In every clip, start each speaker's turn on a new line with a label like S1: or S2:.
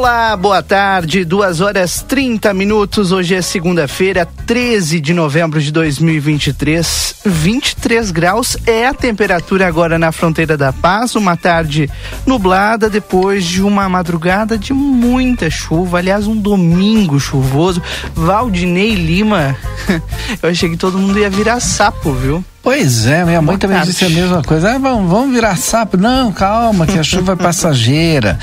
S1: Olá, boa tarde, 2 horas 30 minutos. Hoje é segunda-feira, 13 de novembro de 2023. 23 graus é a temperatura agora na fronteira da paz. Uma tarde nublada depois de uma madrugada de muita chuva. Aliás, um domingo chuvoso. Valdinei Lima, eu achei que todo mundo ia virar sapo, viu?
S2: Pois é, minha mãe Boa também tarde. disse a mesma coisa. Ah, vamos, vamos virar sapo. Não, calma, que a chuva é passageira.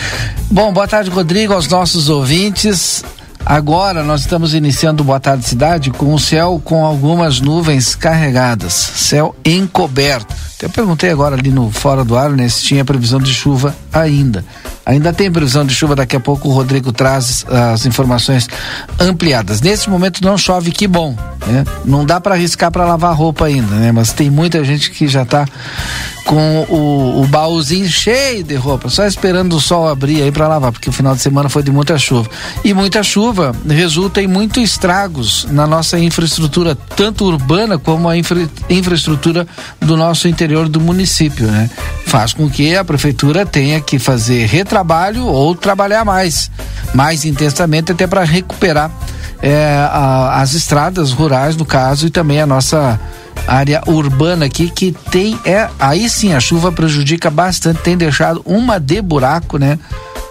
S2: Bom, boa tarde, Rodrigo, aos nossos ouvintes. Agora nós estamos iniciando Boa Tarde Cidade com o céu com algumas nuvens carregadas, céu encoberto. Eu perguntei agora ali no Fora do Ar, né, se tinha previsão de chuva ainda. Ainda tem previsão de chuva, daqui a pouco o Rodrigo traz as informações ampliadas. Nesse momento não chove, que bom. Né? Não dá para arriscar para lavar roupa ainda, né? Mas tem muita gente que já está com o, o baúzinho cheio de roupa, só esperando o sol abrir aí para lavar, porque o final de semana foi de muita chuva. E muita chuva resulta em muitos estragos na nossa infraestrutura, tanto urbana como a infra, infraestrutura do nosso interior do município, né? Faz com que a prefeitura tenha que fazer retrabalho ou trabalhar mais, mais intensamente até para recuperar é, a, as estradas rurais, no caso, e também a nossa área urbana aqui que tem é aí sim a chuva prejudica bastante, tem deixado uma de buraco, né?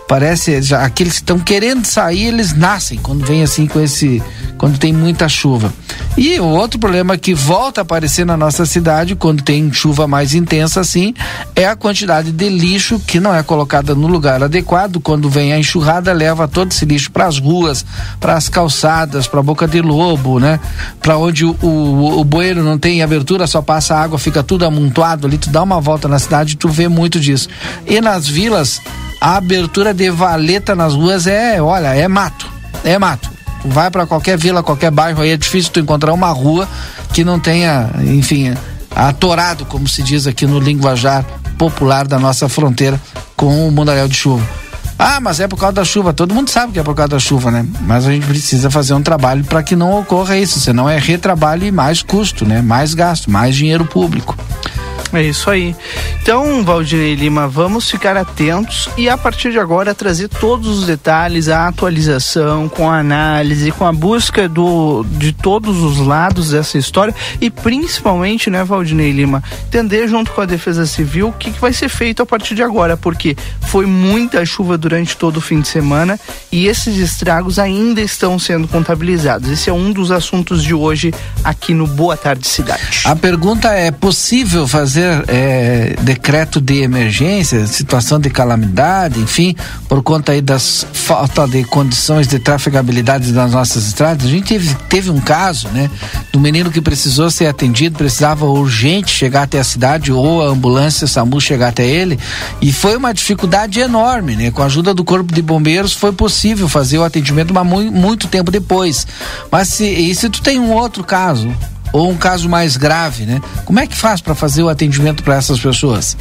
S2: Parece já aqueles que estão querendo sair, eles nascem quando vem assim com esse quando tem muita chuva. E o outro problema que volta a aparecer na nossa cidade quando tem chuva mais intensa assim é a quantidade de lixo que não é colocada no lugar adequado. Quando vem a enxurrada, leva todo esse lixo para as ruas, para as calçadas, para a boca de lobo, né? Para onde o, o, o bueiro não tem abertura, só passa água, fica tudo amontoado ali. Tu dá uma volta na cidade, tu vê muito disso. E nas vilas, a abertura de valeta nas ruas é, olha, é mato. É mato vai para qualquer vila, qualquer bairro aí, é difícil tu encontrar uma rua que não tenha, enfim, atorado, como se diz aqui no linguajar popular da nossa fronteira com o mundaréu de chuva. Ah, mas é por causa da chuva. Todo mundo sabe que é por causa da chuva, né? Mas a gente precisa fazer um trabalho para que não ocorra isso. Senão é retrabalho e mais custo, né? Mais gasto, mais dinheiro público.
S1: É isso aí. Então, Valdinei Lima, vamos ficar atentos e a partir de agora trazer todos os detalhes, a atualização, com a análise, com a busca do, de todos os lados dessa história e principalmente, né, Valdinei Lima, entender junto com a Defesa Civil o que, que vai ser feito a partir de agora, porque foi muita chuva durante todo o fim de semana e esses estragos ainda estão sendo contabilizados. Esse é um dos assuntos de hoje aqui no Boa Tarde Cidade.
S2: A pergunta é: possível fazer é, decreto de emergência, situação de calamidade, enfim, por conta aí das falta de condições de trafegabilidade das nossas estradas. A gente teve, teve um caso, né, do menino que precisou ser atendido, precisava urgente chegar até a cidade ou a ambulância SAMU chegar até ele, e foi uma dificuldade enorme, né? Com a ajuda do corpo de bombeiros foi possível fazer o atendimento, mas muito, muito tempo depois. Mas se, e se tu tem um outro caso, ou um caso mais grave, né? Como é que faz para fazer o atendimento para essas pessoas?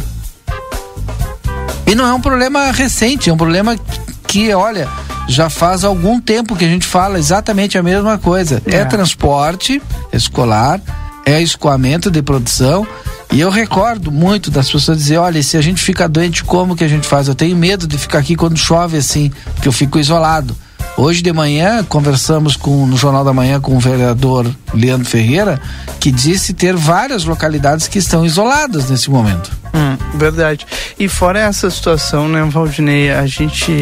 S2: E não é um problema recente, é um problema que, olha, já faz algum tempo que a gente fala exatamente a mesma coisa. É, é transporte escolar, é escoamento de produção. E eu recordo muito das pessoas dizer, olha, se a gente fica doente, como que a gente faz? Eu tenho medo de ficar aqui quando chove assim, porque eu fico isolado. Hoje de manhã conversamos com no Jornal da Manhã com o vereador Leandro Ferreira, que disse ter várias localidades que estão isoladas nesse momento.
S1: Hum, verdade. E fora essa situação, né, Valdinei, a gente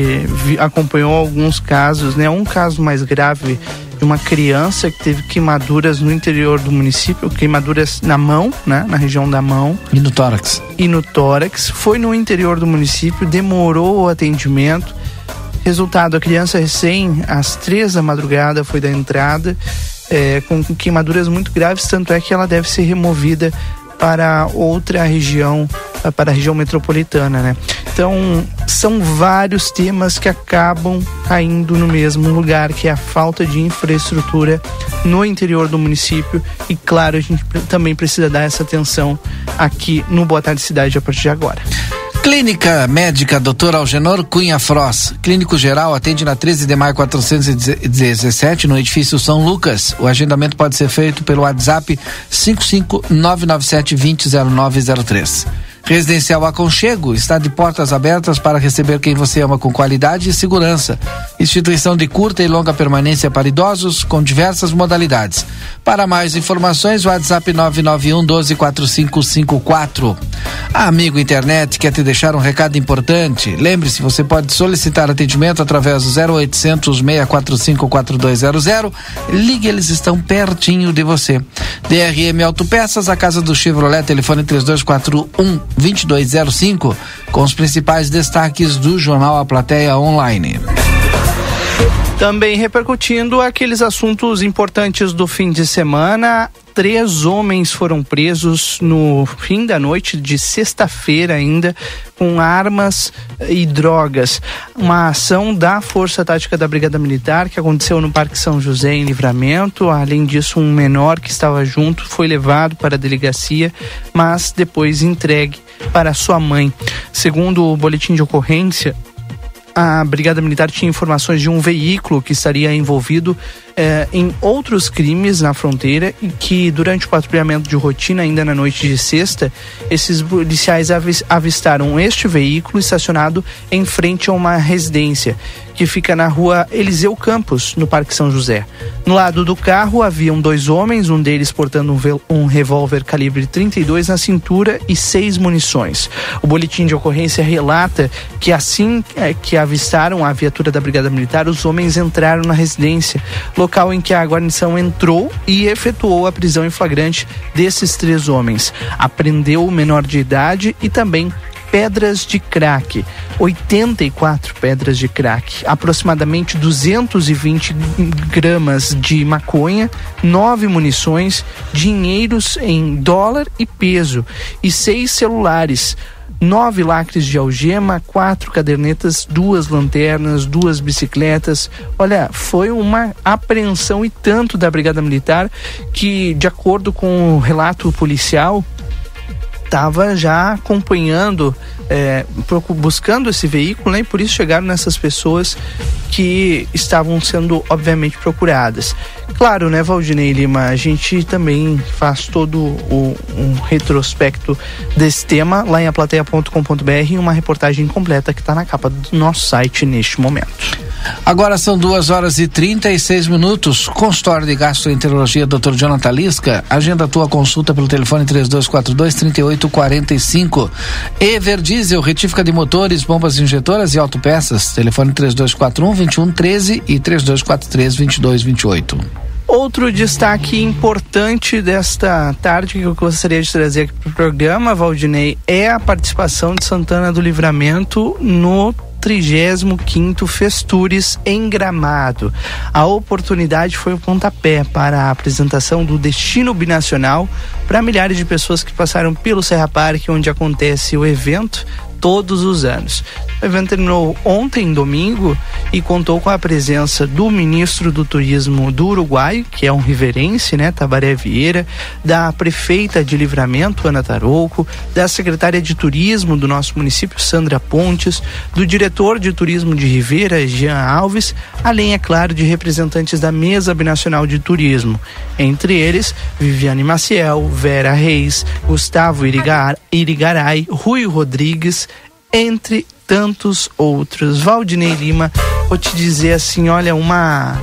S1: acompanhou alguns casos, né? Um caso mais grave de uma criança que teve queimaduras no interior do município, queimaduras na mão, né, na região da mão.
S2: E no tórax.
S1: E no tórax. Foi no interior do município, demorou o atendimento Resultado, a criança recém, às três da madrugada, foi da entrada, é, com queimaduras muito graves, tanto é que ela deve ser removida para outra região, para a região metropolitana, né? Então, são vários temas que acabam caindo no mesmo lugar, que é a falta de infraestrutura no interior do município. E, claro, a gente também precisa dar essa atenção aqui no Boa Tarde Cidade a partir de agora.
S2: Clínica Médica Dr. Algenor Cunha Fross. Clínico Geral atende na 13 de maio 417 no edifício São Lucas. O agendamento pode ser feito pelo WhatsApp 55997 200903. Residencial Aconchego está de portas abertas para receber quem você ama com qualidade e segurança. Instituição de curta e longa permanência para idosos com diversas modalidades. Para mais informações, WhatsApp 991 124554. Amigo internet quer te deixar um recado importante. Lembre-se, você pode solicitar atendimento através do 0800 645 4200. Ligue, eles estão pertinho de você. DRM Autopeças, a casa do Chevrolet, telefone 3241 2205, com os principais destaques do jornal A Plateia Online.
S1: Também repercutindo aqueles assuntos importantes do fim de semana. Três homens foram presos no fim da noite de sexta-feira, ainda com armas e drogas. Uma ação da Força Tática da Brigada Militar que aconteceu no Parque São José, em Livramento. Além disso, um menor que estava junto foi levado para a delegacia, mas depois entregue para sua mãe. Segundo o boletim de ocorrência, a Brigada Militar tinha informações de um veículo que estaria envolvido eh, em outros crimes na fronteira e que durante o patrulhamento de rotina, ainda na noite de sexta, esses policiais avistaram este veículo estacionado em frente a uma residência que fica na rua Eliseu Campos, no Parque São José. No lado do carro haviam dois homens, um deles portando um, um revólver calibre 32 na cintura e seis munições. O boletim de ocorrência relata que assim é, que avistaram a viatura da Brigada Militar, os homens entraram na residência, local em que a guarnição entrou e efetuou a prisão em flagrante desses três homens. Apreendeu o menor de idade e também pedras de crack, 84 pedras de crack, aproximadamente 220 gramas de maconha, nove munições, dinheiros em dólar e peso e seis celulares nove lacres de algema, quatro cadernetas, duas lanternas, duas bicicletas. Olha, foi uma apreensão e tanto da Brigada Militar que, de acordo com o relato policial, estava já acompanhando, é, buscando esse veículo, né? E por isso chegaram nessas pessoas que estavam sendo, obviamente, procuradas. Claro, né, Valdinei Lima, a gente também faz todo o, um retrospecto desse tema lá em aplateia.com.br uma reportagem completa que está na capa do nosso site neste momento.
S2: Agora são duas horas e 36 minutos. Consultório de Gastroenterologia, Dr. Jonathan Lisca. Agenda tua consulta pelo telefone 3242 3845. Ever Diesel, retífica de motores, bombas injetoras e autopeças. Telefone 3241 2113 e 3243 2228.
S1: Outro destaque importante desta tarde que eu gostaria de trazer aqui para o programa, Valdinei, é a participação de Santana do Livramento no 35º Festures em Gramado. A oportunidade foi o pontapé para a apresentação do Destino Binacional para milhares de pessoas que passaram pelo Serra Parque, onde acontece o evento todos os anos. O evento terminou ontem, domingo, e contou com a presença do ministro do Turismo do Uruguai, que é um riverense, né, Tabaré Vieira, da prefeita de Livramento, Ana Tarouco, da secretária de Turismo do nosso município, Sandra Pontes, do diretor de Turismo de Rivera, Jean Alves, além, é claro, de representantes da Mesa Binacional de Turismo, entre eles Viviane Maciel, Vera Reis, Gustavo Irigar, Irigaray, Rui Rodrigues, entre tantos outros. Valdinei Lima, vou te dizer assim, olha, uma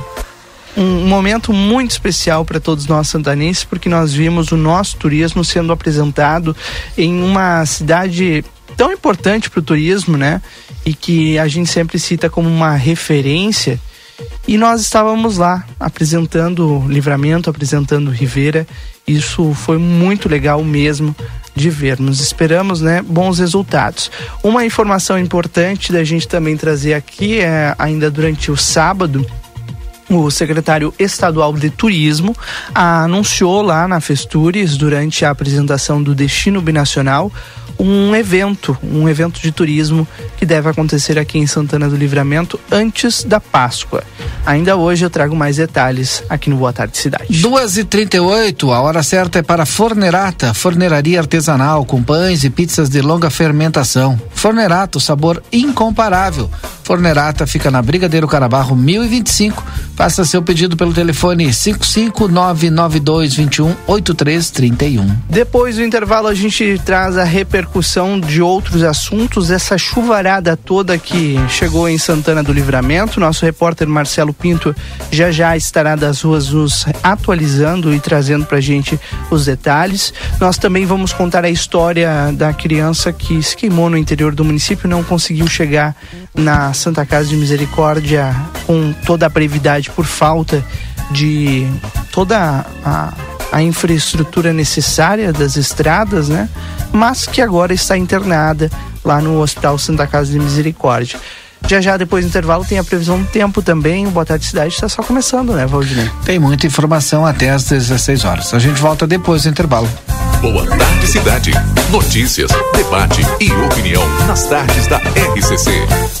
S1: um momento muito especial para todos nós santanenses, porque nós vimos o nosso turismo sendo apresentado em uma cidade tão importante para o turismo, né? E que a gente sempre cita como uma referência. E nós estávamos lá apresentando Livramento, apresentando Rivera. Isso foi muito legal mesmo de vermos. Esperamos, né, bons resultados. Uma informação importante da gente também trazer aqui é ainda durante o sábado o secretário estadual de turismo anunciou lá na Festures durante a apresentação do Destino Binacional um evento, um evento de turismo que deve acontecer aqui em Santana do Livramento antes da Páscoa. Ainda hoje eu trago mais detalhes aqui no Boa Tarde Cidade.
S2: 2h38, a hora certa é para Fornerata, forneraria artesanal com pães e pizzas de longa fermentação. Fornerato, sabor incomparável. Fornerata fica na Brigadeiro Carabarro 1025. Faça seu pedido pelo telefone 55992218331.
S1: Depois do intervalo a gente traz a repercussão de outros assuntos, essa chuvarada toda que chegou em Santana do Livramento. Nosso repórter Marcelo Pinto já já estará das ruas nos atualizando e trazendo pra gente os detalhes. Nós também vamos contar a história da criança que se queimou no interior do município, não conseguiu chegar na Santa Casa de Misericórdia com toda a brevidade por falta de toda a, a infraestrutura necessária das estradas, né? Mas que agora está internada lá no Hospital Santa Casa de Misericórdia. Já já depois do intervalo tem a previsão do tempo também. O Boa Tarde Cidade está só começando, né, Valdinei?
S2: Tem muita informação até às 16 horas. A gente volta depois do intervalo.
S3: Boa Tarde Cidade. Notícias, debate e opinião nas tardes da RCC.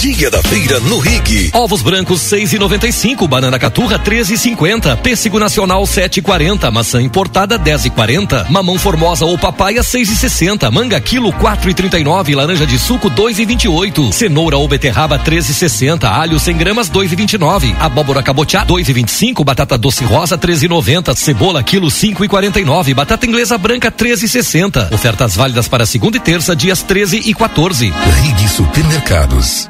S4: Dia da feira no Rig.
S5: Ovos brancos 6,95, banana caturra 13,50, pêssego nacional 7,40, maçã importada 10,40, mamão formosa ou papaya 6,60, manga quilo 4,39, laranja de suco 2,28, cenoura ou beterraba 13,60, alho 100 gramas 2,29, abóbora cabotiá 2,25, batata doce rosa 13,90, cebola quilo 5,49, batata inglesa branca 13,60. Ofertas válidas para segunda e terça, dias 13 e 14.
S4: Rig Supermercados.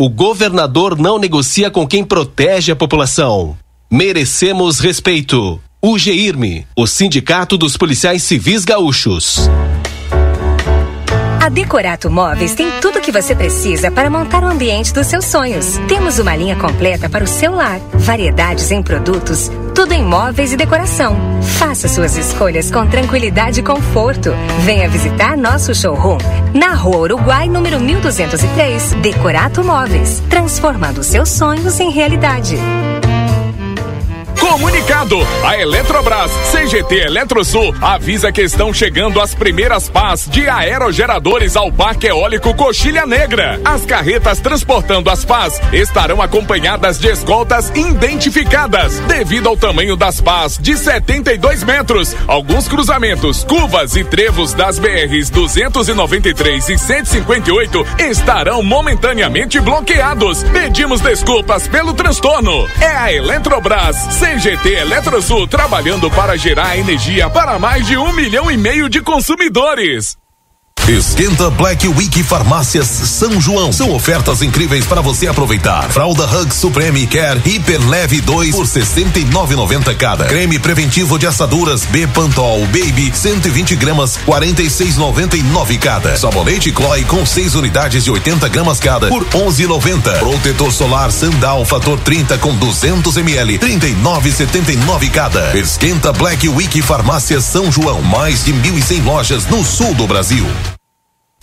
S6: O governador não negocia com quem protege a população. Merecemos respeito. O GIRME, o Sindicato dos Policiais Civis Gaúchos.
S7: A Decorato Móveis tem tudo o que você precisa para montar o ambiente dos seus sonhos. Temos uma linha completa para o seu lar, variedades em produtos, tudo em móveis e decoração. Faça suas escolhas com tranquilidade e conforto. Venha visitar nosso showroom na Rua Uruguai, número 1203. Decorato Móveis, transformando seus sonhos em realidade.
S8: Comunicado: a Eletrobras CGT Eletrosul avisa que estão chegando as primeiras pás de aerogeradores ao Parque Eólico Coxilha Negra. As carretas transportando as pás estarão acompanhadas de escoltas identificadas. Devido ao tamanho das pás de 72 metros, alguns cruzamentos, curvas e trevos das BRs 293 e 158 estarão momentaneamente bloqueados. Pedimos desculpas pelo transtorno. É a Eletrobras CGT Eletrosul trabalhando para gerar energia para mais de um milhão e meio de consumidores.
S9: Esquenta Black Week Farmácias São João. São ofertas incríveis para você aproveitar. Fralda Hug Supreme Care Hiper Leve 2 por 69,90 cada. Creme preventivo de assaduras B Pantol Baby 120 gramas 46,99 cada. Sabonete Chloe com 6 unidades de 80 gramas cada por 11,90. Protetor solar Sandal Fator 30 com 200 ml 39,79 cada. Esquenta Black Week Farmácias São João. Mais de 1.100 lojas no sul do Brasil.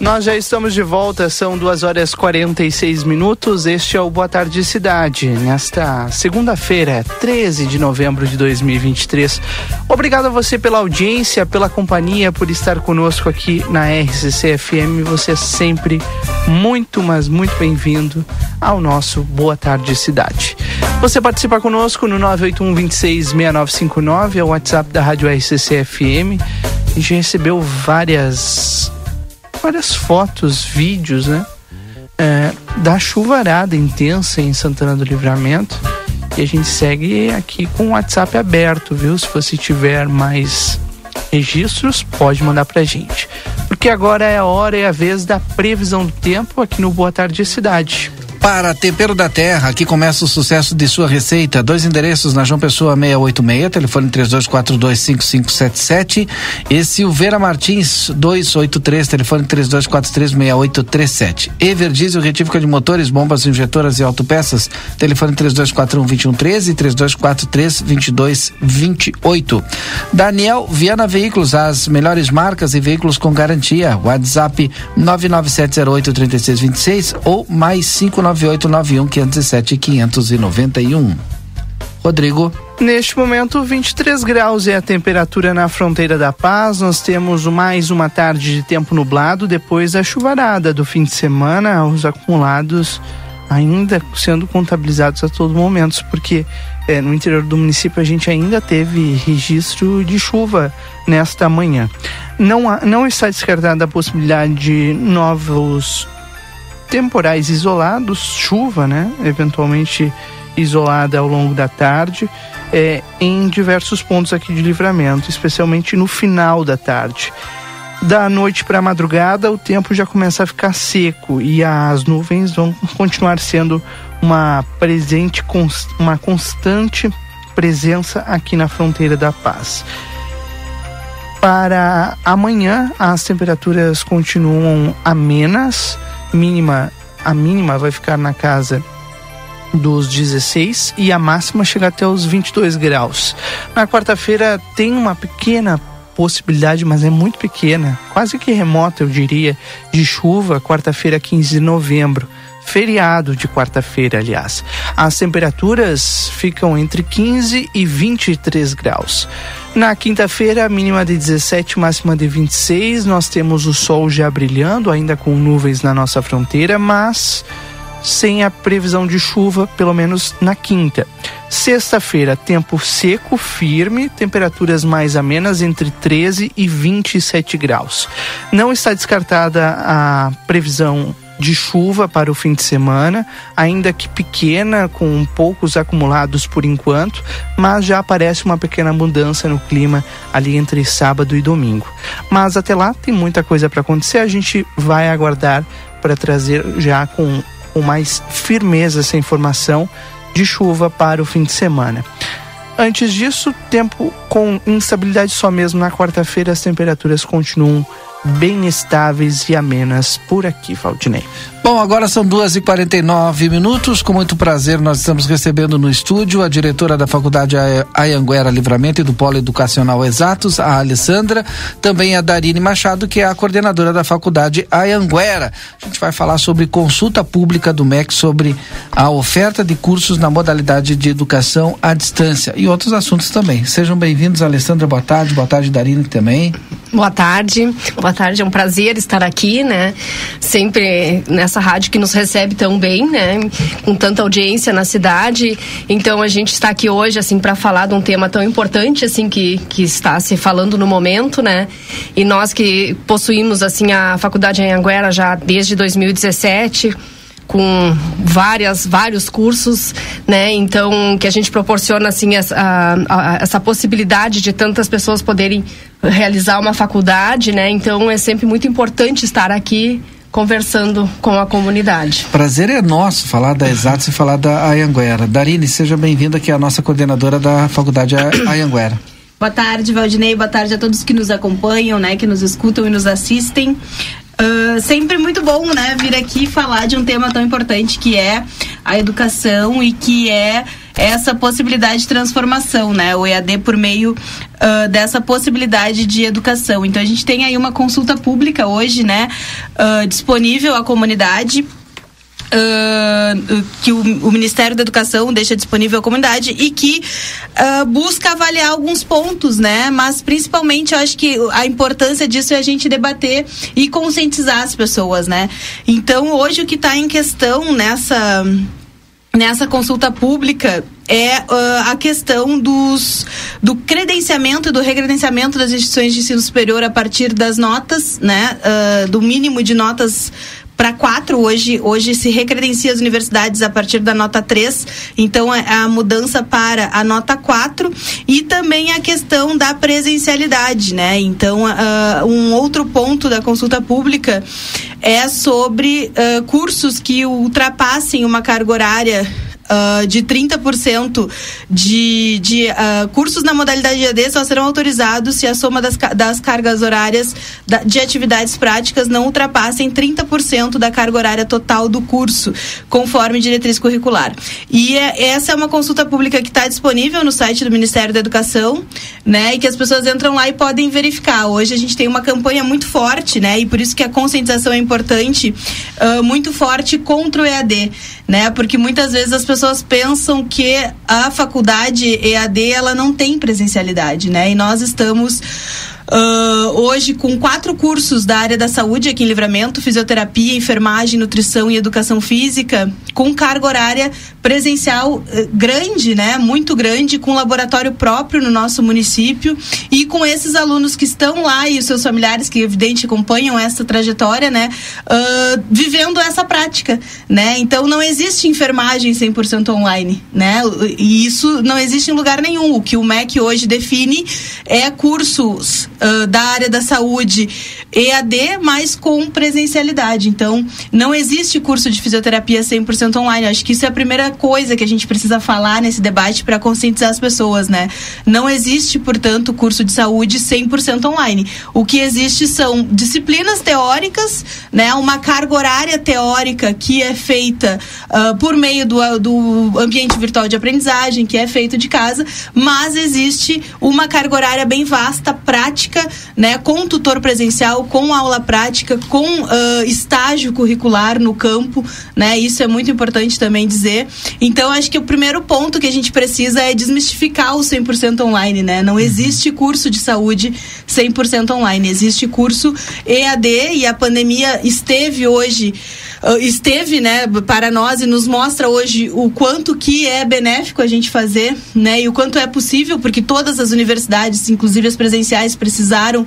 S1: Nós já estamos de volta, são duas horas 46 minutos. Este é o Boa Tarde Cidade, nesta segunda-feira, 13 de novembro de 2023. Obrigado a você pela audiência, pela companhia, por estar conosco aqui na RCC FM. Você é sempre muito, mas muito bem-vindo ao nosso Boa Tarde Cidade. Você participa conosco no 981 26 6959, é o WhatsApp da Rádio RCC FM. A gente recebeu várias várias fotos, vídeos, né? É, da chuvarada intensa em Santana do Livramento. E a gente segue aqui com o WhatsApp aberto, viu? Se você tiver mais registros, pode mandar pra gente. Porque agora é a hora e a vez da previsão do tempo aqui no Boa Tarde Cidade.
S2: Para Tempero da Terra, aqui começa o sucesso de sua receita. Dois endereços na João Pessoa 686, telefone 32425577 e Silveira Martins 283, telefone 32436837. Everdiesel retífica de motores, bombas injetoras e autopeças, telefone 32412113 e 32432228. Daniel Viana Veículos, as melhores marcas e veículos com garantia. WhatsApp 997083626 ou mais 59 9891 507 591. Rodrigo.
S1: Neste momento, 23 graus é a temperatura na fronteira da Paz. Nós temos mais uma tarde de tempo nublado depois da chuvarada do fim de semana, os acumulados ainda sendo contabilizados a todo momento, porque é, no interior do município a gente ainda teve registro de chuva nesta manhã. Não, há, não está descartada a possibilidade de novos temporais isolados, chuva, né? Eventualmente isolada ao longo da tarde, é, em diversos pontos aqui de livramento, especialmente no final da tarde. Da noite para a madrugada, o tempo já começa a ficar seco e as nuvens vão continuar sendo uma presente, uma constante presença aqui na fronteira da paz. Para amanhã, as temperaturas continuam amenas mínima, a mínima vai ficar na casa dos 16 e a máxima chega até os 22 graus. Na quarta-feira tem uma pequena possibilidade, mas é muito pequena, quase que remota, eu diria, de chuva, quarta-feira, 15 de novembro. Feriado de quarta-feira, aliás. As temperaturas ficam entre 15 e 23 graus. Na quinta-feira, mínima de 17, máxima de 26. Nós temos o sol já brilhando, ainda com nuvens na nossa fronteira, mas sem a previsão de chuva, pelo menos na quinta. Sexta-feira, tempo seco, firme, temperaturas mais amenas entre 13 e 27 graus. Não está descartada a previsão de chuva para o fim de semana, ainda que pequena, com poucos acumulados por enquanto, mas já aparece uma pequena mudança no clima ali entre sábado e domingo. Mas até lá tem muita coisa para acontecer, a gente vai aguardar para trazer já com, com mais firmeza essa informação de chuva para o fim de semana. Antes disso, tempo com instabilidade só mesmo na quarta-feira, as temperaturas continuam bem estáveis e amenas por aqui, Valdinei.
S2: Bom, agora são duas e quarenta e nove minutos. Com muito prazer, nós estamos recebendo no estúdio a diretora da Faculdade Ayanguera Livramento e do Polo Educacional Exatos, a Alessandra, também a Darine Machado, que é a coordenadora da Faculdade Ayanguera. A gente vai falar sobre consulta pública do MEC sobre a oferta de cursos na modalidade de educação à distância e outros assuntos também. Sejam bem-vindos, Alessandra. Boa tarde. Boa tarde, Darine também.
S10: Boa tarde. Boa tarde. É um prazer estar aqui, né? Sempre nessa essa rádio que nos recebe tão bem, né? Com tanta audiência na cidade. Então a gente está aqui hoje assim para falar de um tema tão importante assim que, que está se falando no momento, né? E nós que possuímos assim a faculdade em Anguera já desde 2017 com várias vários cursos né então que a gente proporciona assim essa, a, a, essa possibilidade de tantas pessoas poderem realizar uma faculdade né então é sempre muito importante estar aqui conversando com a comunidade.
S2: Prazer é nosso falar da Exatos e falar da Ayanguera. Darine, seja bem-vinda aqui, a nossa coordenadora da Faculdade Ayanguera.
S11: Boa tarde, Valdinei. Boa tarde a todos que nos acompanham, né, que nos escutam e nos assistem. Uh, sempre muito bom, né, vir aqui falar de um tema tão importante que é a educação e que é essa possibilidade de transformação, né? O EAD por meio uh, dessa possibilidade de educação. Então a gente tem aí uma consulta pública hoje, né? Uh, disponível à comunidade Uh, que o, o, Ministério da Educação deixa disponível à comunidade e que uh, busca avaliar alguns pontos, né? Mas principalmente eu acho que a importância disso é a gente debater e conscientizar as pessoas, né? Então hoje o que está em questão nessa nessa consulta pública é uh, a questão dos, do credenciamento e do recredenciamento das instituições de ensino superior a partir das notas, né, uh, do mínimo de notas para quatro hoje hoje se recredencia as universidades a partir da nota 3 então é a mudança para a nota 4 e também a questão da presencialidade né? Então uh, um outro ponto da consulta pública é sobre uh, cursos que ultrapassem uma carga horária uh, de 30% de, de uh, cursos na modalidade EAD só serão autorizados se a soma das, das cargas horárias da, de atividades práticas não ultrapassem 30% da carga horária total do curso, conforme diretriz curricular. E é, essa é uma consulta pública que está disponível no site do Ministério da Educação, né? E que as pessoas entram lá e podem verificar. Hoje a gente tem uma campanha muito forte, né? E por isso que a conscientização é importante, uh, muito forte contra o EAD, né? Porque muitas vezes as pessoas pensam que a faculdade EAD ela não tem presencialidade, né? E nós estamos Uh, hoje com quatro cursos da área da saúde aqui em Livramento, fisioterapia, enfermagem, nutrição e educação física, com carga horária presencial uh, grande, né? Muito grande, com laboratório próprio no nosso município e com esses alunos que estão lá e os seus familiares que evidente acompanham essa trajetória, né? Uh, vivendo essa prática, né? Então não existe enfermagem 100% online, né? E isso não existe em lugar nenhum. O que o MEC hoje define é cursos uh, da área da saúde EAD, mas com presencialidade. Então, não existe curso de fisioterapia 100% online. acho que isso é a primeira coisa que a gente precisa falar nesse debate para conscientizar as pessoas, né? Não existe, portanto, curso de saúde 100% online. O que existe são disciplinas teóricas, né? Uma carga horária teórica que é feita uh, por meio do, do ambiente virtual de aprendizagem, que é feito de casa, mas existe uma carga horária bem vasta, prática prática, né, com tutor presencial, com aula prática, com uh, estágio curricular no campo, né? Isso é muito importante também dizer. Então, acho que o primeiro ponto que a gente precisa é desmistificar o 100% online, né? Não existe curso de saúde 100% online, existe curso EAD e a pandemia esteve hoje uh, esteve, né, para nós e nos mostra hoje o quanto que é benéfico a gente fazer, né, e o quanto é possível, porque todas as universidades, inclusive as presenciais, precisaram uh,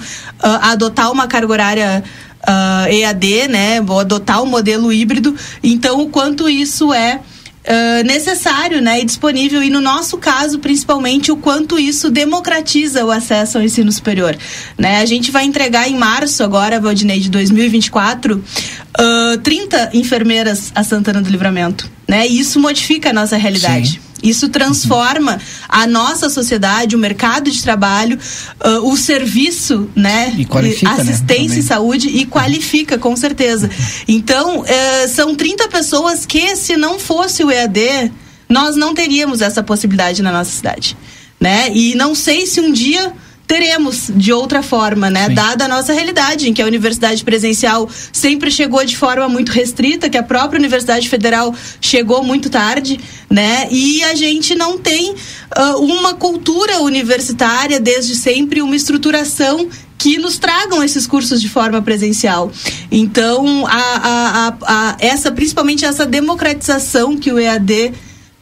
S11: adotar uma carga horária uh, EAD, né, adotar o um modelo híbrido. Então, o quanto isso é Uh, necessário né, e disponível, e no nosso caso, principalmente, o quanto isso democratiza o acesso ao ensino superior. Né? A gente vai entregar em março, agora, Valdinei, de 2024, uh, 30 enfermeiras a Santana do Livramento. Né? E isso modifica a nossa realidade. Sim. Isso transforma a nossa sociedade, o mercado de trabalho, uh, o serviço, né?
S2: E qualifica,
S11: né, assistência
S2: né?
S11: e saúde e qualifica, com certeza. Então, uh, são 30 pessoas que, se não fosse o EAD, nós não teríamos essa possibilidade na nossa cidade. Né? E não sei se um dia teremos de outra forma, né? Sim. Dada a nossa realidade, em que a universidade presencial sempre chegou de forma muito restrita, que a própria Universidade Federal chegou muito tarde, né? E a gente não tem uh, uma cultura universitária desde sempre, uma estruturação que nos tragam esses cursos de forma presencial. Então, a, a, a, essa, principalmente essa democratização que o EAD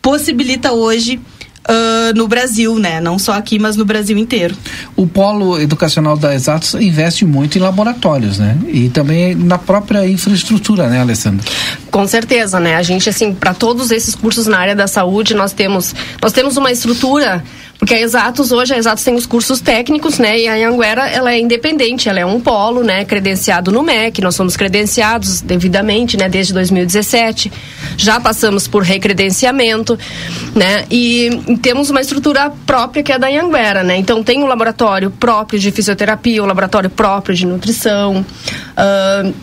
S11: possibilita hoje uh, no Brasil, né? Não só aqui, mas no Brasil inteiro.
S2: O Polo Educacional da Exatos investe muito em laboratórios, né? E também na própria infraestrutura, né, Alessandra?
S10: Com certeza, né? A gente, assim, para todos esses cursos na área da saúde, nós temos, nós temos uma estrutura porque a Exatos hoje, a Exatos tem os cursos técnicos, né? E a Anhanguera, ela é independente, ela é um polo, né? Credenciado no MEC, nós somos credenciados devidamente, né? Desde 2017. Já passamos por recredenciamento, né? E temos uma estrutura própria que é da Anhanguera, né? Então tem um laboratório próprio de fisioterapia, um laboratório próprio de nutrição, uh,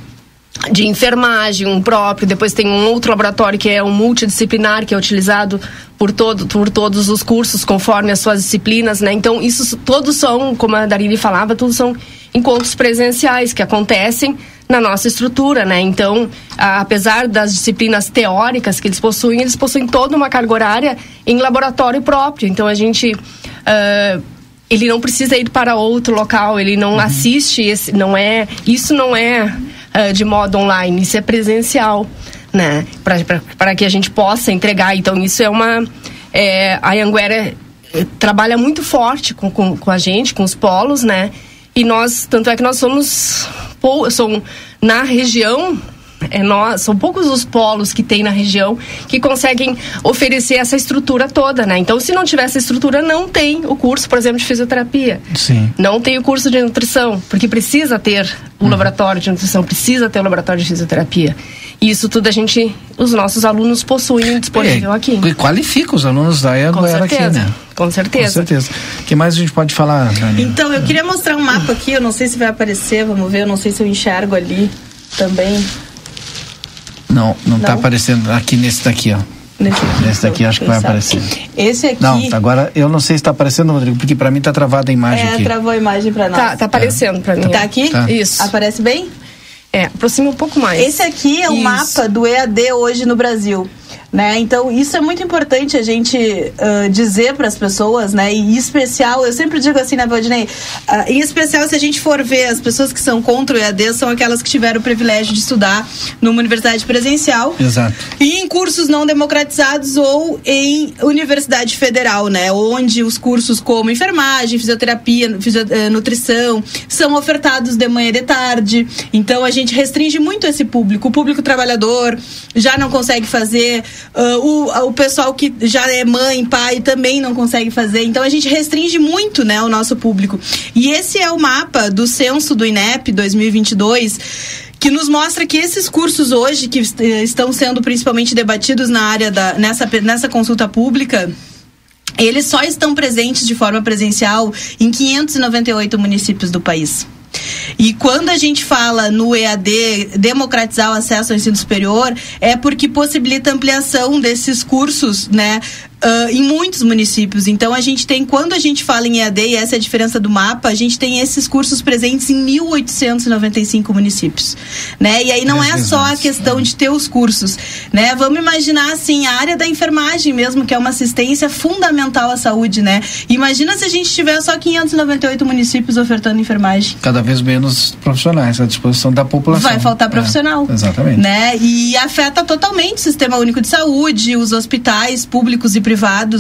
S10: de enfermagem, um próprio, depois tem um outro laboratório que é um multidisciplinar, que é utilizado por, todo, por todos os cursos, conforme as suas disciplinas, né? Então, isso todos são, como a Darine falava, todos são encontros presenciais que acontecem na nossa estrutura, né? Então, a, apesar das disciplinas teóricas que eles possuem, eles possuem toda uma carga horária em laboratório próprio. Então, a gente... Uh, ele não precisa ir para outro local, ele não uhum. assiste, esse, não é, isso não é uh, de modo online, isso é presencial, né? Para que a gente possa entregar. Então, isso é uma. É, a Anguera eh, trabalha muito forte com, com, com, a gente, com os polos, né? E nós, tanto é que nós somos, são, na região, é nós, são poucos os polos que tem na região que conseguem oferecer essa estrutura toda, né? Então, se não tiver essa estrutura, não tem o curso, por exemplo, de fisioterapia.
S2: Sim.
S10: Não tem o curso de nutrição, porque precisa ter o um uhum. laboratório de nutrição, precisa ter o um laboratório de fisioterapia. Isso tudo a gente, os nossos alunos possuem disponível é, aqui.
S2: E qualifica os alunos da Anguera aqui, né?
S10: Com certeza.
S2: Com certeza. O que mais a gente pode falar, Dani?
S11: Então, eu queria mostrar um mapa aqui, eu não sei se vai aparecer, vamos ver, eu não sei se eu enxergo ali também.
S2: Não, não, está aparecendo aqui nesse daqui, ó. Nesse, nesse daqui acho que vai aparecer.
S11: Esse aqui.
S2: Não, agora eu não sei se está aparecendo, Rodrigo, porque para mim está travada a imagem
S11: é,
S2: aqui.
S11: travou a imagem para nós.
S10: Tá, tá aparecendo é. para mim.
S11: Tá aqui?
S2: Tá.
S11: Isso. Aparece bem?
S10: É, aproxima um pouco mais.
S11: Esse aqui é o mapa do EAD hoje no Brasil. Né? Então, isso é muito importante a gente uh, dizer para as pessoas, né? E em especial, eu sempre digo assim, né, Valdinei? Uh, em especial, se a gente for ver as pessoas que são contra o EAD, são aquelas que tiveram o privilégio de estudar numa universidade presencial.
S2: Exato.
S11: E em cursos não democratizados ou em universidade federal, né? Onde os cursos como enfermagem, fisioterapia, fisio, nutrição são ofertados de manhã e de tarde. Então, a gente restringe muito esse público. O público trabalhador já não consegue fazer Uh, o, o pessoal que já é mãe, pai, também não consegue fazer. Então a gente restringe muito né, o nosso público. E esse é o mapa do censo do INEP 2022 que nos mostra que esses cursos hoje que estão sendo principalmente debatidos na área da nessa, nessa consulta pública eles só estão presentes de forma presencial em 598 municípios do país. E quando a gente fala no EAD, democratizar o acesso ao ensino superior, é porque possibilita ampliação desses cursos, né? Uh, em muitos municípios. Então a gente tem, quando a gente fala em EAD, e essa é a diferença do mapa, a gente tem esses cursos presentes em 1.895 municípios. Né? E aí não é só a questão de ter os cursos. Né? Vamos imaginar assim, a área da enfermagem mesmo, que é uma assistência fundamental à saúde. Né? Imagina se a gente tiver só 598 municípios ofertando enfermagem.
S2: Cada vez menos profissionais à disposição da população.
S11: Vai faltar profissional.
S2: É, exatamente.
S11: Né? E afeta totalmente o sistema único de saúde, os hospitais públicos e privados,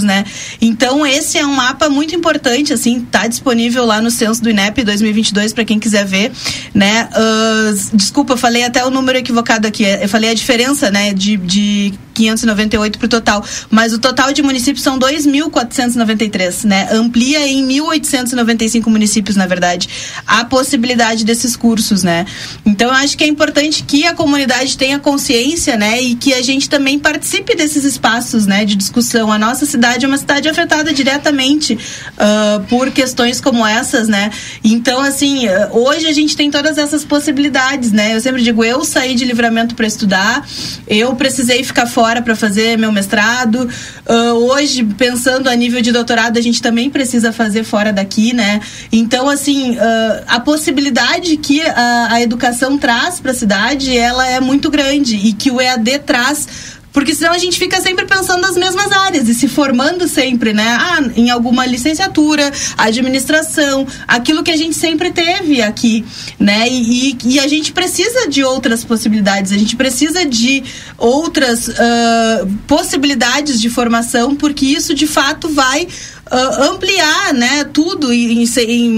S11: né? Então esse é um mapa muito importante, assim, tá disponível lá no censo do INEP 2022 para quem quiser ver, né? Uh, desculpa, falei até o número equivocado aqui. Eu falei a diferença, né, de, de 598 para o total, mas o total de municípios são 2.493, né? Amplia em 1.895 municípios, na verdade, a possibilidade desses cursos, né? Então eu acho que é importante que a comunidade tenha consciência, né, e que a gente também participe desses espaços, né, de discussão. A nossa cidade é uma cidade afetada diretamente uh, por questões como essas, né? Então assim, hoje a gente tem todas essas possibilidades, né? Eu sempre digo, eu saí de livramento para estudar, eu precisei ficar fora fora para fazer meu mestrado. Uh, hoje, pensando a nível de doutorado, a gente também precisa fazer fora daqui, né? Então, assim, uh, a possibilidade que a, a educação traz para a cidade, ela é muito grande e que o EAD traz porque senão a gente fica sempre pensando nas mesmas áreas e se formando sempre, né? Ah, em alguma licenciatura, administração, aquilo que a gente sempre teve aqui, né? E, e, e a gente precisa de outras possibilidades, a gente precisa de outras uh, possibilidades de formação, porque isso de fato vai ampliar, né, tudo e,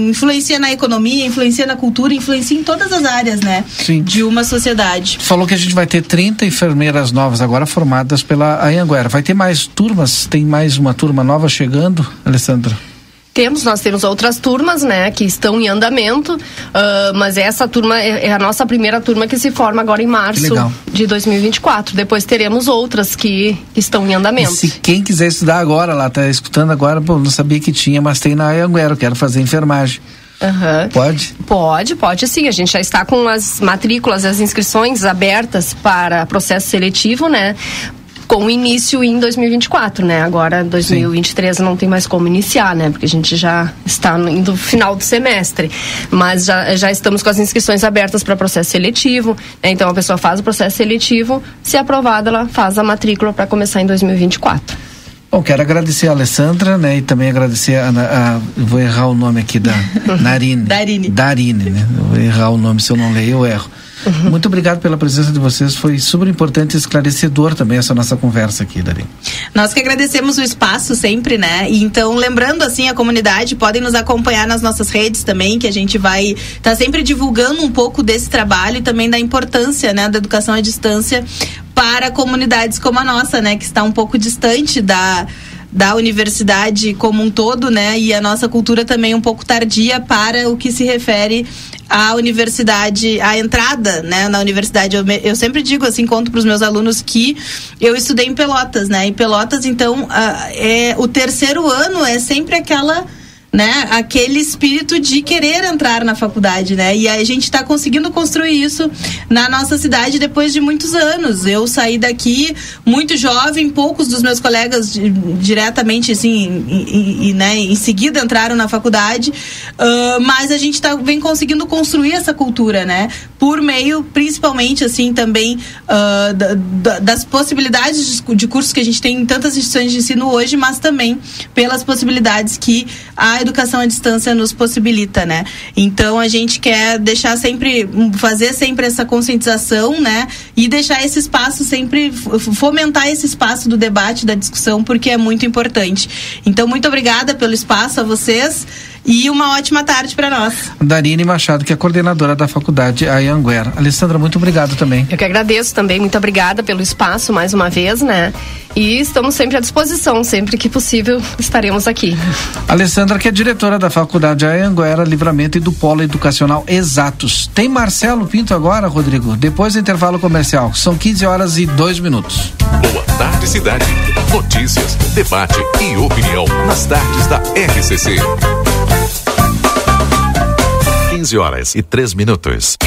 S11: influencia na economia, influencia na cultura, influencia em todas as áreas, né,
S2: Sim.
S11: de uma sociedade.
S2: Falou que a gente vai ter 30 enfermeiras novas agora formadas pela Anhanguera. Vai ter mais turmas? Tem mais uma turma nova chegando, Alessandra?
S10: Temos, nós temos outras turmas, né, que estão em andamento, uh, mas essa turma é, é, a nossa primeira turma que se forma agora em março de 2024. Depois teremos outras que, que estão em andamento. E
S2: se quem quiser estudar agora, lá tá escutando agora, bom, não sabia que tinha, mas tem na Anguera, quero fazer enfermagem.
S10: Uhum.
S2: Pode?
S10: Pode, pode sim. A gente já está com as matrículas, as inscrições abertas para processo seletivo, né? Com início em 2024, né? Agora 2023 Sim. não tem mais como iniciar, né? Porque a gente já está no final do semestre, mas já, já estamos com as inscrições abertas para processo seletivo. Né? Então a pessoa faz o processo seletivo, se aprovada, ela faz a matrícula para começar em 2024.
S2: Bom, quero agradecer a Alessandra, né? E também agradecer a, a vou errar o nome aqui da Narine.
S11: Darine.
S2: Darine, né? Eu vou errar o nome, se eu não ler, eu erro. Uhum. Muito obrigado pela presença de vocês. Foi super importante e esclarecedor também essa nossa conversa aqui, Dari.
S11: Nós que agradecemos o espaço sempre, né? Então, lembrando assim, a comunidade podem nos acompanhar nas nossas redes também, que a gente vai estar tá sempre divulgando um pouco desse trabalho e também da importância, né, da educação à distância para comunidades como a nossa, né, que está um pouco distante da da universidade como um todo, né? E a nossa cultura também um pouco tardia para o que se refere à universidade, à entrada, né? Na universidade, eu, eu sempre digo assim, conto para os meus alunos que eu estudei em Pelotas, né? Em Pelotas, então, é o terceiro ano é sempre aquela né, aquele espírito de querer entrar na faculdade, né? E a gente está conseguindo construir isso na nossa cidade depois de muitos anos. Eu saí daqui muito jovem, poucos dos meus colegas diretamente, assim, e, e, né, em seguida entraram na faculdade, uh, mas a gente tá, vem conseguindo construir essa cultura, né? Por meio, principalmente, assim, também uh, da, da, das possibilidades de, de cursos que a gente tem em tantas instituições de ensino hoje, mas também pelas possibilidades que a educação à distância nos possibilita, né? Então a gente quer deixar sempre, fazer sempre essa conscientização, né? E deixar esse espaço sempre, fomentar esse espaço do debate, da discussão, porque é muito importante. Então, muito obrigada pelo espaço a vocês e uma ótima tarde para nós.
S2: Darine Machado, que é coordenadora da faculdade Ayanguera. Alessandra, muito obrigado também.
S10: Eu que agradeço também, muito obrigada pelo espaço mais uma vez, né? E estamos sempre à disposição, sempre que possível estaremos aqui.
S2: Alessandra, que é diretora da faculdade Ayanguera Livramento e do Polo Educacional Exatos. Tem Marcelo Pinto agora, Rodrigo? Depois do intervalo comercial. São 15 horas e 2 minutos.
S3: Boa tarde, cidade. Notícias, debate e opinião nas tardes da RCC. 15 horas e 3 minutos.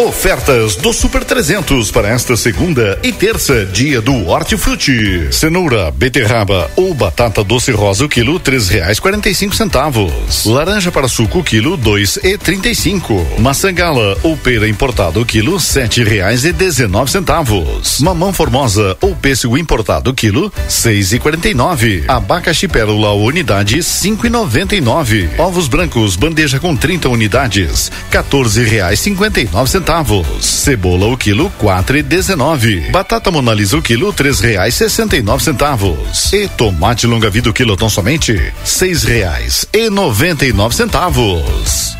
S12: Ofertas do Super 300 para esta segunda e terça, dia do Hortifruti. Cenoura, beterraba ou batata doce rosa o quilo três reais quarenta e cinco centavos. Laranja para suco quilo dois e trinta e cinco. Maçã gala ou pera importado quilo sete reais e dezenove centavos. Mamão formosa ou pêssego importado quilo seis e quarenta e nove. Abacaxi pérola unidade cinco e noventa e nove. Ovos brancos bandeja com 30 unidades quatorze reais cinquenta e nove centavos. Cebola o quilo quatro e dezenove. Batata monalisa o quilo três reais sessenta e nove centavos. E tomate longa vida o quilo tão somente seis reais e noventa e nove centavos.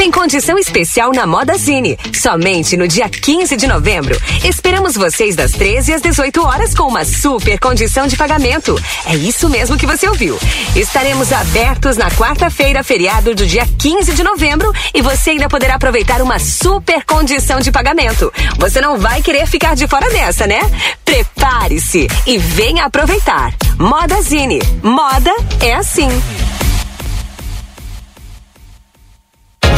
S7: Tem condição especial na Moda Zine. Somente no dia 15 de novembro. Esperamos vocês das 13 às 18 horas com uma super condição de pagamento. É isso mesmo que você ouviu. Estaremos abertos na quarta-feira, feriado do dia 15 de novembro, e você ainda poderá aproveitar uma super condição de pagamento. Você não vai querer ficar de fora dessa, né? Prepare-se e venha aproveitar. Moda Zine. Moda é assim.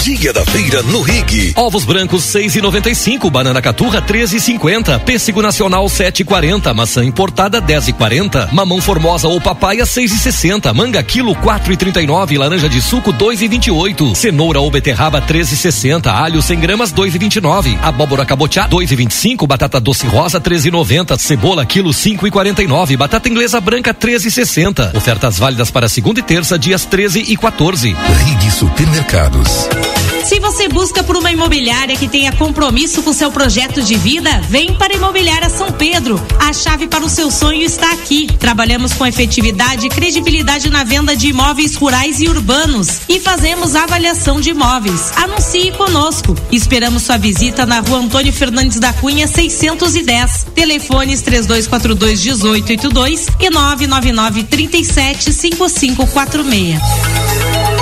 S4: Dia da feira no Rig.
S5: Ovos brancos 6,95, banana caturra 13,50, pêssego nacional 7,40, maçã importada 10,40, mamão formosa ou papaya 6,60, manga quilo 4,39, laranja de suco 2,28, cenoura ou beterraba 13,60, alho 100 gramas 2,29, abóbora cabotiá 2,25, batata doce rosa 13,90, cebola quilo 5,49, batata inglesa branca 13,60. Ofertas válidas para segunda e terça, dias 13 e 14.
S4: Rig Supermercados.
S13: Se você busca por uma imobiliária que tenha compromisso com seu projeto de vida, vem para a Imobiliária São Pedro. A chave para o seu sonho está aqui. Trabalhamos com efetividade e credibilidade na venda de imóveis rurais e urbanos e fazemos avaliação de imóveis. Anuncie conosco. Esperamos sua visita na Rua Antônio Fernandes da Cunha 610. Telefones 3242 1882 e 999 37 5546.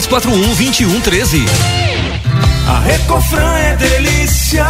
S5: 3241 2113.
S14: A Recofran é delícia.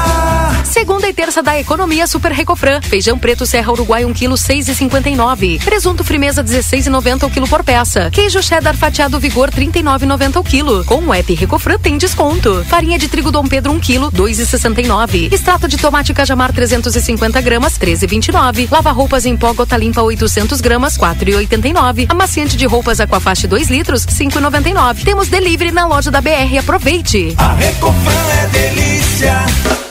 S15: Segunda e terça da economia Super Recofran. Feijão preto Serra Uruguai 1 kg 6,59. Presunto Frimeza 16,90 o quilo por peça. Queijo cheddar fatiado Vigor 39,90 o quilo. Com o app Recofran tem desconto. Farinha de trigo Dom Pedro 1 kg 2,69. Extrato de tomate Cajamar 350 gramas 13,29. Lava roupas em pó Gota Limpa 800 gramas 4,89. Amaciante de roupas Aquafaste 2 litros 5,99. Temos delivery na loja da BR. Aproveite.
S14: A Recofran é delícia.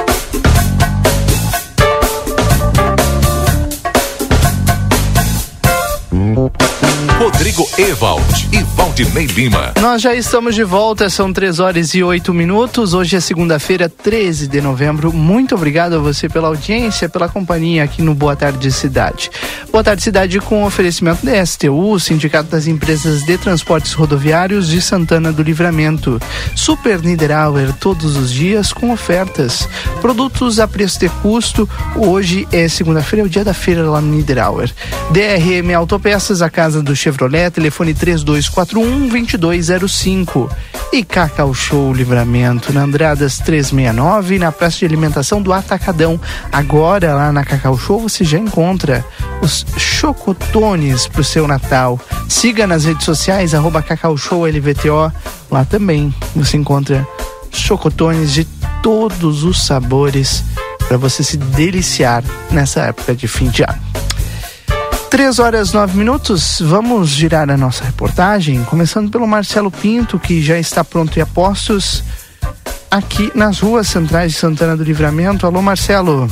S9: Rodrigo
S3: Evald e Valdinei Lima.
S1: Nós já estamos de volta, são três horas e oito minutos. Hoje é segunda-feira, 13 de novembro. Muito obrigado a você pela audiência, pela companhia aqui no Boa Tarde Cidade. Boa Tarde Cidade com oferecimento da STU, Sindicato das Empresas de Transportes Rodoviários de Santana do Livramento. Super Niederauer, todos os dias com ofertas. Produtos a preço de custo. Hoje é segunda-feira, é o dia da feira lá no Niederauer. DRM Autopeças, a casa do Chevrolet, telefone 3241 2205. E Cacau Show Livramento, na Andradas 369, na Praça de Alimentação do Atacadão. Agora, lá na Cacau Show, você já encontra os chocotones pro seu Natal. Siga nas redes sociais, arroba Cacau Show LVTO. Lá também você encontra chocotones de todos os sabores para você se deliciar nessa época de fim de ano. 3 horas 9 minutos, vamos girar a nossa reportagem, começando pelo Marcelo Pinto, que já está pronto e a postos aqui nas ruas centrais de Santana do Livramento. Alô, Marcelo.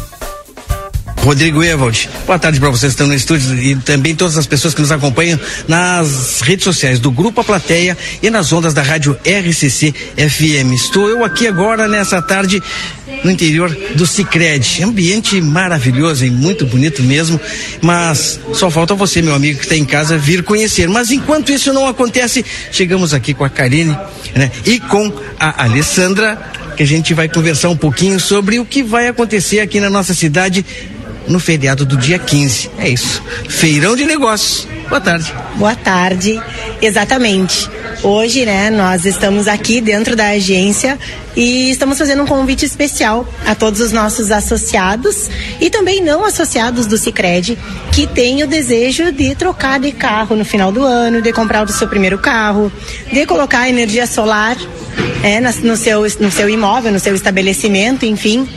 S16: Rodrigo Evald, boa tarde para vocês que estão no estúdio e também todas as pessoas que nos acompanham nas redes sociais do Grupo A Plateia e nas ondas da rádio RCC FM. Estou eu aqui agora nessa tarde no interior do Cicred. Ambiente maravilhoso e muito bonito mesmo, mas só falta você, meu amigo que está em casa, vir conhecer. Mas enquanto isso não acontece, chegamos aqui com a Karine né, e com a Alessandra, que a gente vai conversar um pouquinho sobre o que vai acontecer aqui na nossa cidade no feriado do dia 15. É isso. Feirão de negócios. Boa tarde.
S17: Boa tarde. Exatamente. Hoje, né, nós estamos aqui dentro da agência e estamos fazendo um convite especial a todos os nossos associados e também não associados do Sicredi que têm o desejo de trocar de carro no final do ano, de comprar o seu primeiro carro, de colocar energia solar é, no, seu, no seu imóvel, no seu estabelecimento, enfim.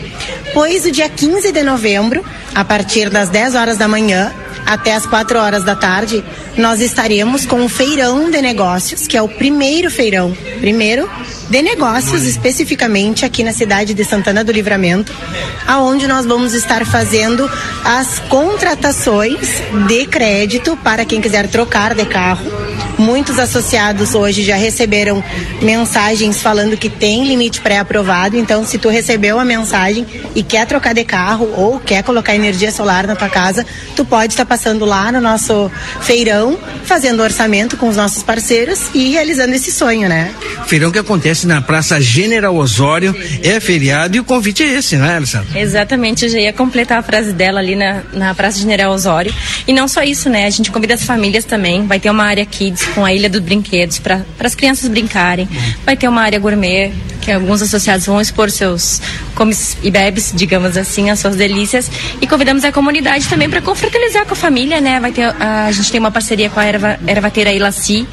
S17: Pois o dia 15 de novembro, a partir das 10 horas da manhã até as 4 horas da tarde, nós estaremos com o feirão de negócios, que é o primeiro feirão, primeiro de negócios especificamente aqui na cidade de Santana do Livramento, aonde nós vamos estar fazendo as contratações de crédito para quem quiser trocar de carro. Muitos associados hoje já receberam mensagens falando que tem limite pré-aprovado, então se tu recebeu a mensagem e quer trocar de carro ou quer colocar energia solar na tua casa, tu pode estar passando lá no nosso feirão, fazendo orçamento com os nossos parceiros e realizando esse sonho, né?
S16: Feirão que acontece na Praça General Osório, é feriado e o convite é esse, não é, Alessandra?
S18: Exatamente, eu já ia completar a frase dela ali na, na Praça General Osório. E não só isso, né? A gente convida as famílias também. Vai ter uma área kids com a Ilha dos Brinquedos para as crianças brincarem. Vai ter uma área gourmet que alguns associados vão expor seus comes e bebes, digamos assim, as suas delícias. E convidamos a comunidade também para confraternizar com a família, né? Vai ter, a, a gente tem uma parceria com a erva, ervateira Ilaci,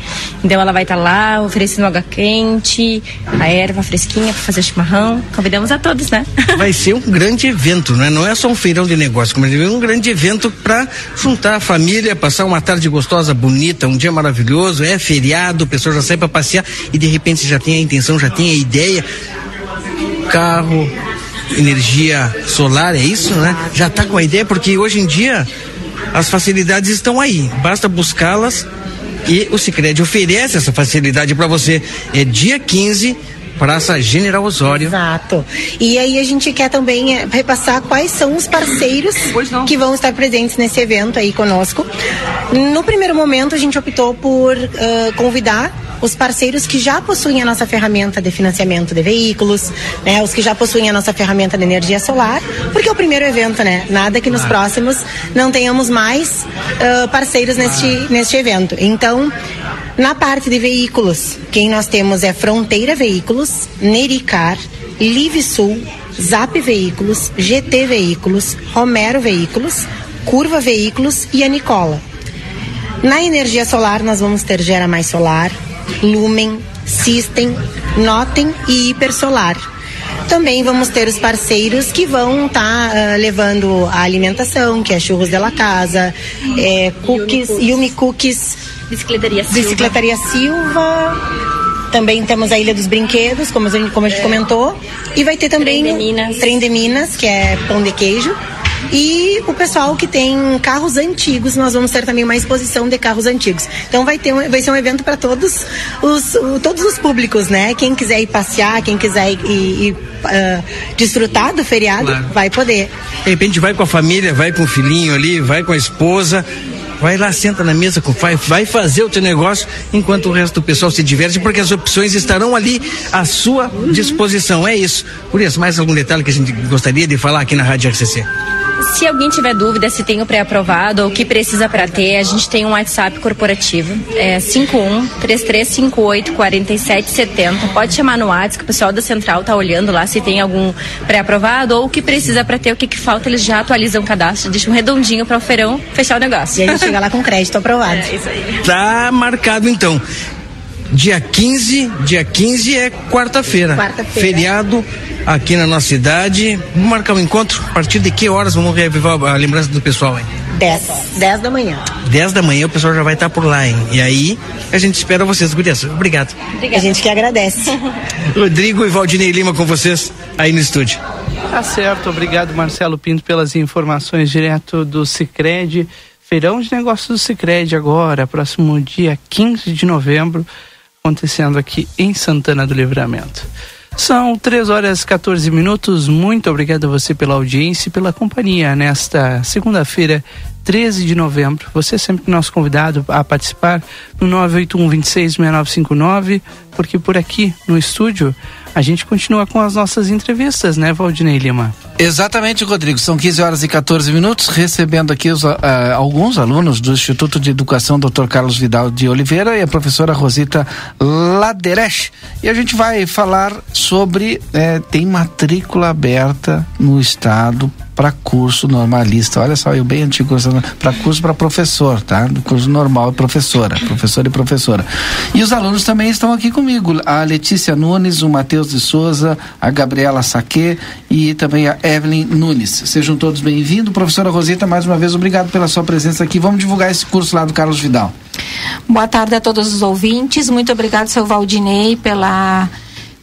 S18: então ela vai estar tá lá oferecendo água quente, a erva fresquinha para fazer chimarrão. Convidamos a todos, né?
S16: Vai ser um grande evento, né? Não é só um feirão de negócio, mas é um grande evento para juntar a família, passar uma tarde gostosa, bonita, um dia maravilhoso, é feriado, o pessoal já sai para passear e de repente já tem a intenção, já tem a ideia carro, energia solar, é isso, né? Já está com a ideia, porque hoje em dia as facilidades estão aí, basta buscá-las e o Sicredi oferece essa facilidade para você. É dia 15 Praça General Osório.
S17: Exato. E aí a gente quer também é, repassar quais são os parceiros que vão estar presentes nesse evento aí conosco. No primeiro momento a gente optou por uh, convidar os parceiros que já possuem a nossa ferramenta de financiamento de veículos, né, os que já possuem a nossa ferramenta de energia solar, porque é o primeiro evento, né? Nada que nos próximos não tenhamos mais uh, parceiros neste, neste evento. Então, na parte de veículos, quem nós temos é Fronteira Veículos, Nericar, Live Sul, Zap Veículos, GT Veículos, Romero Veículos, Curva Veículos e a Nicola. Na energia solar, nós vamos ter Gera Mais Solar, Lumen, System, Notem e Hipersolar. Também vamos ter os parceiros que vão estar tá, uh, levando a alimentação, que é Churros de la Casa, é, cookies, Yumi, Yumi Cookies,
S18: Bicicletaria Silva.
S17: Bicicletaria Silva. Também temos a Ilha dos Brinquedos, como a gente, como a gente é. comentou. E vai ter também
S18: Trem de Minas.
S17: Trem de Minas, que é pão de queijo. E o pessoal que tem carros antigos, nós vamos ter também uma exposição de carros antigos. Então vai ter um, vai ser um evento para todos os todos os públicos, né? Quem quiser ir passear, quem quiser ir, ir uh, desfrutar do feriado, claro. vai poder.
S16: De repente vai com a família, vai com o filhinho ali, vai com a esposa vai lá, senta na mesa, vai, vai fazer o teu negócio, enquanto o resto do pessoal se diverte, porque as opções estarão ali à sua disposição. É isso. Por isso, mais algum detalhe que a gente gostaria de falar aqui na Rádio RCC?
S18: Se alguém tiver dúvida se tem o pré-aprovado ou o que precisa para ter, a gente tem um WhatsApp corporativo, é 51 3358 4770. Pode chamar no WhatsApp, que o pessoal da central tá olhando lá se tem algum pré-aprovado ou o que precisa para ter, o que, que falta, eles já atualizam o cadastro, deixam um redondinho para o feirão fechar o negócio.
S17: E a gente chega lá com crédito aprovado.
S18: É, isso aí.
S16: Tá marcado então. Dia 15, dia 15 é quarta-feira.
S17: Quarta-feira.
S16: Feriado aqui na nossa cidade. Vamos marcar um encontro? A partir de que horas vamos revivar a lembrança do pessoal, hein?
S17: 10. 10 da manhã.
S16: 10 da manhã o pessoal já vai estar por lá, hein? E aí a gente espera vocês, gurias. Obrigado.
S17: Obrigada. A gente que agradece.
S16: Rodrigo e Valdinei Lima com vocês aí no estúdio.
S1: Tá certo, obrigado Marcelo Pinto pelas informações direto do Cicred. Feirão de Negócios do Cicred agora, próximo dia 15 de novembro, acontecendo aqui em Santana do Livramento. São 3 horas e 14 minutos. Muito obrigado a você pela audiência e pela companhia nesta segunda-feira, 13 de novembro. Você é sempre nosso convidado a participar no 981 26 6959, porque por aqui no estúdio a gente continua com as nossas entrevistas, né, Valdinei Lima?
S2: Exatamente, Rodrigo. São 15 horas e 14 minutos, recebendo aqui os, uh, alguns alunos do Instituto de Educação Dr. Carlos Vidal de Oliveira e a professora Rosita Laderesh. E a gente vai falar sobre. Eh, tem matrícula aberta no estado para curso normalista. Olha só, eu bem antigo, para curso para professor, tá? Do curso normal professora, professor e professora. E os alunos também estão aqui comigo. A Letícia Nunes, o Matheus de Souza, a Gabriela Saque e também a Evelyn Nunes. Sejam todos bem-vindos. Professora Rosita, mais uma vez, obrigado pela sua presença aqui. Vamos divulgar esse curso lá do Carlos Vidal.
S19: Boa tarde a todos os ouvintes. Muito obrigado, seu Valdinei, pela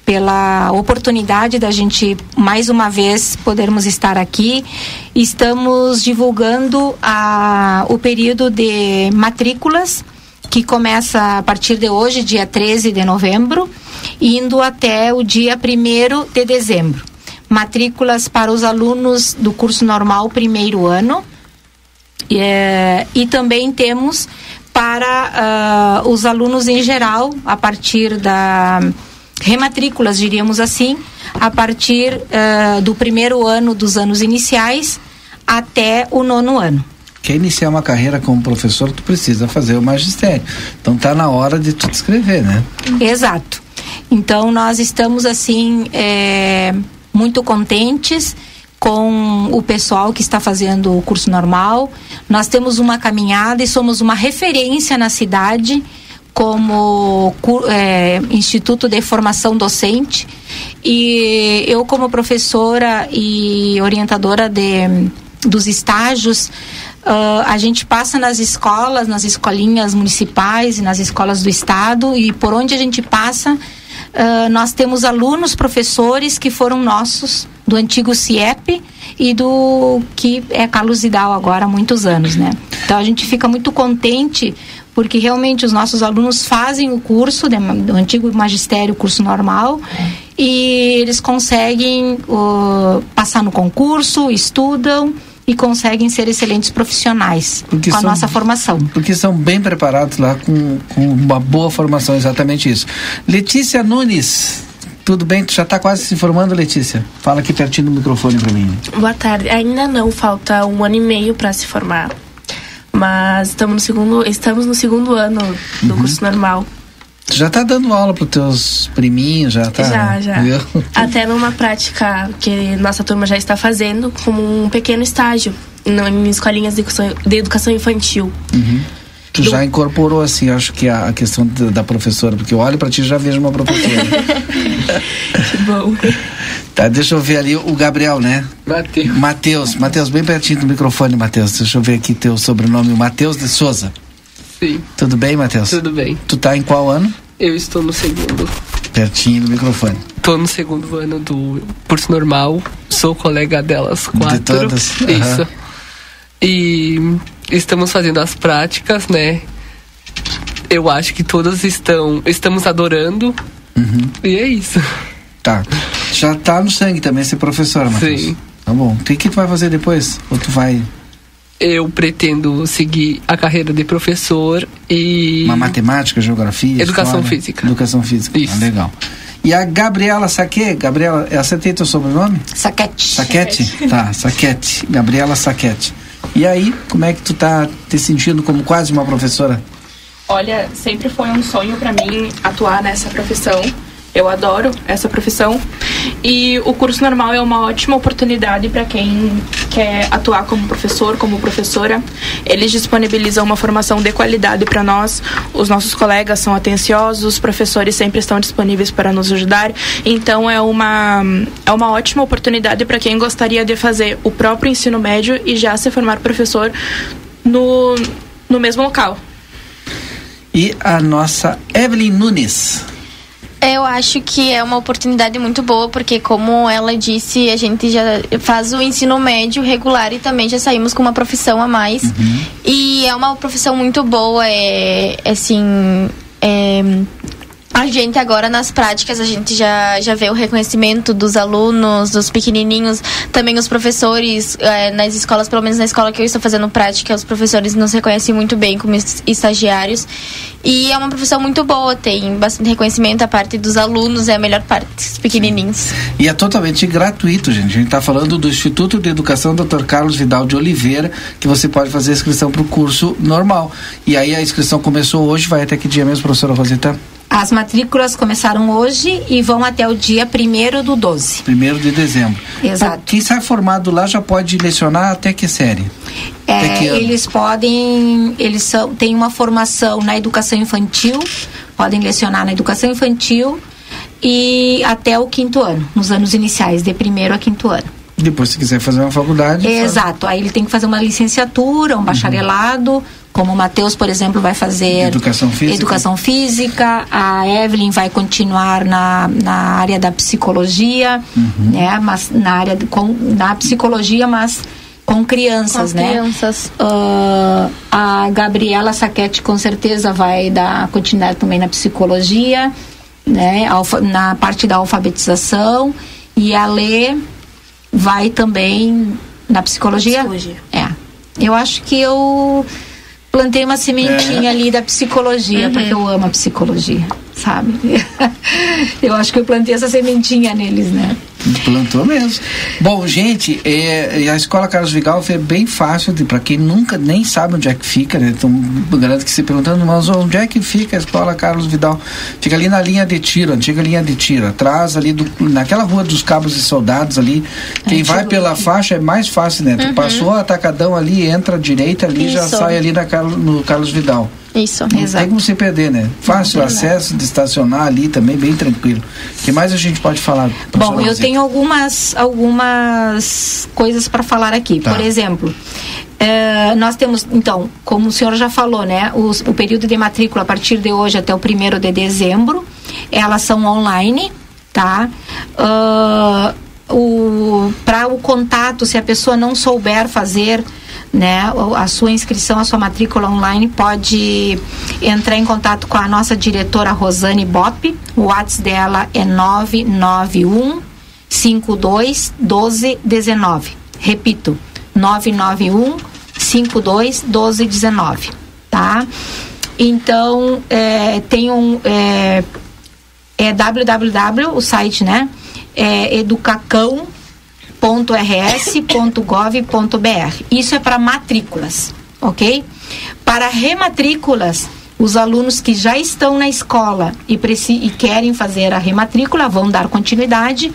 S19: pela oportunidade da gente mais uma vez podermos estar aqui. Estamos divulgando a, o período de matrículas que começa a partir de hoje, dia 13 de novembro, indo até o dia 1 de dezembro. Matrículas para os alunos do curso normal primeiro ano. É, e também temos para uh, os alunos em geral, a partir da rematrículas, diríamos assim, a partir uh, do primeiro ano dos anos iniciais até o nono ano.
S2: Quer iniciar uma carreira como professor, tu precisa fazer o magistério. Então tá na hora de tu escrever, né?
S19: Exato. Então nós estamos assim é, muito contentes com o pessoal que está fazendo o curso normal. Nós temos uma caminhada e somos uma referência na cidade como é, Instituto de Formação Docente e eu como professora e orientadora de, dos estágios uh, a gente passa nas escolas, nas escolinhas municipais e nas escolas do estado e por onde a gente passa uh, nós temos alunos, professores que foram nossos do antigo CIEP e do que é Carlos Vidal agora há muitos anos, né? Então a gente fica muito contente porque realmente os nossos alunos fazem o curso né, do antigo magistério, curso normal, e eles conseguem uh, passar no concurso, estudam e conseguem ser excelentes profissionais porque com a nossa formação.
S2: Porque são bem preparados lá com, com uma boa formação, exatamente isso. Letícia Nunes, tudo bem? Tu já está quase se formando, Letícia? Fala aqui pertinho do microfone para mim.
S20: Boa tarde. Ainda não, falta um ano e meio para se formar. Mas estamos no segundo, estamos no segundo ano do uhum. curso normal.
S2: Já tá dando aula para teus priminhos, já tá?
S20: Já, já. Viu? Até numa prática que nossa turma já está fazendo, como um pequeno estágio em escolinhas de educação, de educação infantil.
S2: Uhum. Tu do... já incorporou, assim, acho que a, questão da, da professora, porque eu olho para ti e já vejo uma professora.
S20: que bom.
S2: Tá, deixa eu ver ali o Gabriel, né?
S21: Matheus.
S2: Matheus, Matheus, bem pertinho do microfone, Matheus. Deixa eu ver aqui teu sobrenome, Matheus de Souza.
S21: Sim.
S2: Tudo bem, Matheus?
S21: Tudo bem.
S2: Tu tá em qual ano?
S21: Eu estou no segundo.
S2: Pertinho do microfone.
S21: Tô no segundo ano do curso normal,
S22: sou colega delas quatro.
S2: De todas?
S22: Isso.
S2: Aham.
S22: E estamos fazendo as práticas, né? Eu acho que todas estão, estamos adorando.
S2: Uhum.
S22: E é isso.
S2: Tá. Já tá no sangue também ser professora, Matheus.
S22: Sim.
S2: Tá bom. O que, que tu vai fazer depois? Ou tu vai.
S22: Eu pretendo seguir a carreira de professor e
S2: Uma matemática, geografia?
S22: Educação
S2: história?
S22: física.
S2: Educação física. Ah, legal. E a Gabriela Saque, Gabriela, acertei teu sobrenome?
S19: Saquete.
S2: Saquete? Tá, Saquete. Gabriela Saquete. E aí, como é que tu tá te sentindo como quase uma professora?
S23: Olha, sempre foi um sonho pra mim atuar nessa profissão. Eu adoro essa profissão. E o curso normal é uma ótima oportunidade para quem quer atuar como professor, como professora. Eles disponibilizam uma formação de qualidade para nós. Os nossos colegas são atenciosos, os professores sempre estão disponíveis para nos ajudar. Então é uma é uma ótima oportunidade para quem gostaria de fazer o próprio ensino médio e já se formar professor no no mesmo local.
S2: E a nossa Evelyn Nunes.
S21: Eu acho que é uma oportunidade muito boa, porque como ela disse, a gente já faz o ensino médio regular e também já saímos com uma profissão a mais. E é uma profissão muito boa, é é assim. é, a gente agora nas práticas a gente já, já vê o reconhecimento dos alunos, dos pequenininhos, também os professores eh, nas escolas, pelo menos na escola que eu estou fazendo prática, os professores nos reconhecem muito bem como es- estagiários. E é uma profissão muito boa, tem bastante reconhecimento a parte dos alunos, é a melhor parte, os pequenininhos.
S2: E é totalmente gratuito, gente. A gente está falando do Instituto de Educação Dr. Carlos Vidal de Oliveira, que você pode fazer a inscrição para o curso normal. E aí a inscrição começou hoje, vai até que dia mesmo, professora Rosita?
S19: As matrículas começaram hoje e vão até o dia 1 do 12.
S2: Primeiro de dezembro.
S19: Exato.
S2: Bom, quem sai formado lá já pode lecionar até que série? Até
S19: É,
S2: que ano?
S19: eles podem, eles são, têm uma formação na educação infantil, podem lecionar na educação infantil e até o quinto ano, nos anos iniciais, de primeiro a quinto ano.
S2: Depois, se quiser fazer uma faculdade. faz.
S19: Exato, aí ele tem que fazer uma licenciatura, um bacharelado, como o Matheus, por exemplo, vai fazer
S2: Educação física.
S19: educação física, a Evelyn vai continuar na, na área da psicologia, né, mas na área de- com, na psicologia, mas com crianças,
S21: Com
S19: né?
S21: crianças.
S19: Ah, a Gabriela Saquete com certeza vai dar continuidade também na psicologia, né? Alfa- na parte da alfabetização e a Lê vai também na psicologia.
S21: Psicologia.
S19: É. Eu acho que eu plantei uma sementinha ali da psicologia,
S21: Uhum.
S19: porque eu amo a psicologia, sabe? eu acho que eu plantei essa sementinha neles, né?
S2: Plantou mesmo. Bom, gente, é, a escola Carlos Vigal é bem fácil para quem nunca nem sabe onde é que fica, né? Então, garanto que se perguntando, mas onde é que fica a escola Carlos Vidal? Fica ali na linha de tiro, antiga linha de tiro, atrás ali do, naquela rua dos cabos e soldados ali. Quem vai pela faixa é mais fácil, né? Tu
S21: Uhum.
S2: passou a atacadão ali, entra à direita ali, já
S21: Isso.
S2: sai ali na, no Carlos Vidal.
S21: Isso.
S2: Não tem como se perder, né? Fácil
S21: tem
S2: acesso de estacionar ali também, bem tranquilo. O que mais a gente pode falar?
S19: Bom, eu tenho algumas, algumas coisas para falar aqui.
S2: Tá.
S19: Por exemplo, eh, nós temos, então, como o senhor já falou, né? os- o período de matrícula a partir de hoje até o primeiro de dezembro, elas são online, tá? Ah, o para o contato, se a pessoa não souber fazer né, a sua inscrição, a sua matrícula online, pode entrar em contato com a nossa diretora Rosane Bop. O WhatsApp dela é 991 52 12 19. Repito, 991 52 12 19, tá? Então, é, tem um é, é www, o site, né? É educacão.rs.gov.br. Isso é para matrículas, ok? Para rematrículas, os alunos que já estão na escola e, e querem fazer a rematrícula vão dar continuidade.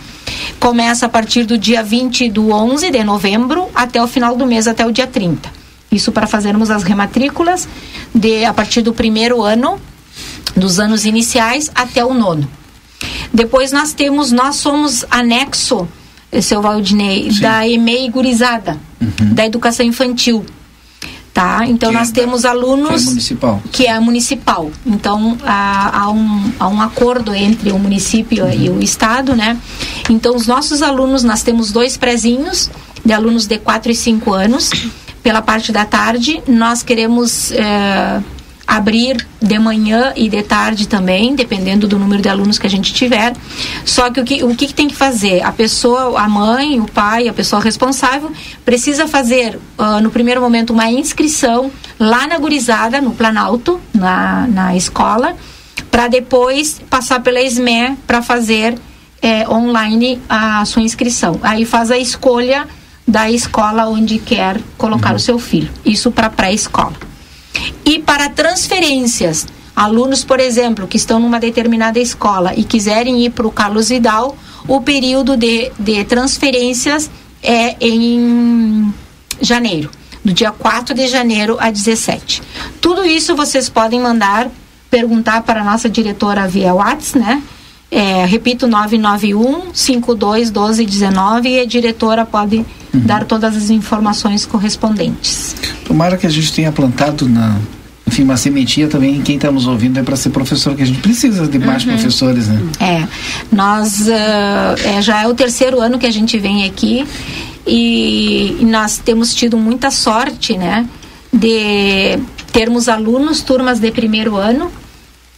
S19: Começa a partir do dia 20 do 11 de novembro até o final do mês, até o dia 30. Isso para fazermos as rematrículas de a partir do primeiro ano, dos anos iniciais até o nono. Depois nós temos, nós somos anexo, seu Valdinei, da EMEI Gurizada, da educação infantil. Tá? Então
S2: Que
S19: nós
S2: é-
S19: temos alunos
S2: que é municipal.
S19: que é municipal. Então há, há um, há um acordo entre o município e o estado, né? Então os nossos alunos, nós temos dois prezinhos de alunos de 4 e 5 anos. Pela parte da tarde, nós queremos eh, abrir de manhã e de tarde também, dependendo do número de alunos que a gente tiver. Só que o que, o que, tem que fazer? A pessoa, a mãe, o pai, a pessoa responsável, precisa fazer, ah, no primeiro momento, uma inscrição lá na gurizada, no Planalto, na, na escola, para depois passar pela SME para fazer eh, online a sua inscrição. Aí faz a escolha da escola onde quer colocar o seu filho. Isso para pré-escola. E para transferências, alunos, por exemplo, que estão numa determinada escola e quiserem ir para o Carlos Vidal, o período de, de transferências é em janeiro, do dia 4 de janeiro a 17. Tudo isso vocês podem mandar perguntar para a nossa diretora via WhatsApp, né? É, repito, 991 52 12 19 e a diretora pode dar todas as informações correspondentes.
S2: Tomara que a gente tenha plantado na. Enfim, uma sementinha também em quem está nos ouvindo é para ser professor, que a gente precisa de mais
S19: Uhum.
S2: professores, né?
S19: É, nós ah, é, já é o terceiro ano que a gente vem aqui e, e nós temos tido muita sorte, né, de termos alunos, turmas de primeiro ano,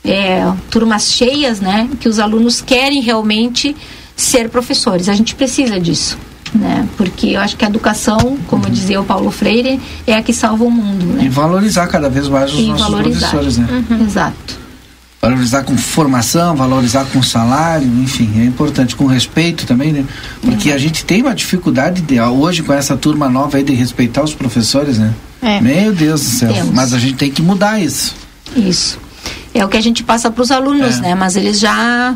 S19: é, turmas cheias, né, que os alunos querem realmente ser professores. A gente precisa disso. Né? Porque eu acho que a educação, como dizia o Paulo Freire, é a que salva o mundo, né?
S2: E valorizar cada vez mais os
S19: E
S2: nossos
S19: valorizar.
S2: professores, né?
S19: Uhum. Exato.
S2: Valorizar com formação, valorizar com salário, enfim, é importante, com respeito também, né? Porque a gente tem uma dificuldade de, hoje com essa turma nova aí de respeitar os professores, né?
S19: É.
S2: Meu Deus do céu.
S19: Temos.
S2: Mas a gente tem que mudar isso.
S19: Isso. É o que a gente passa para os alunos,
S2: É.
S19: né? Mas eles já,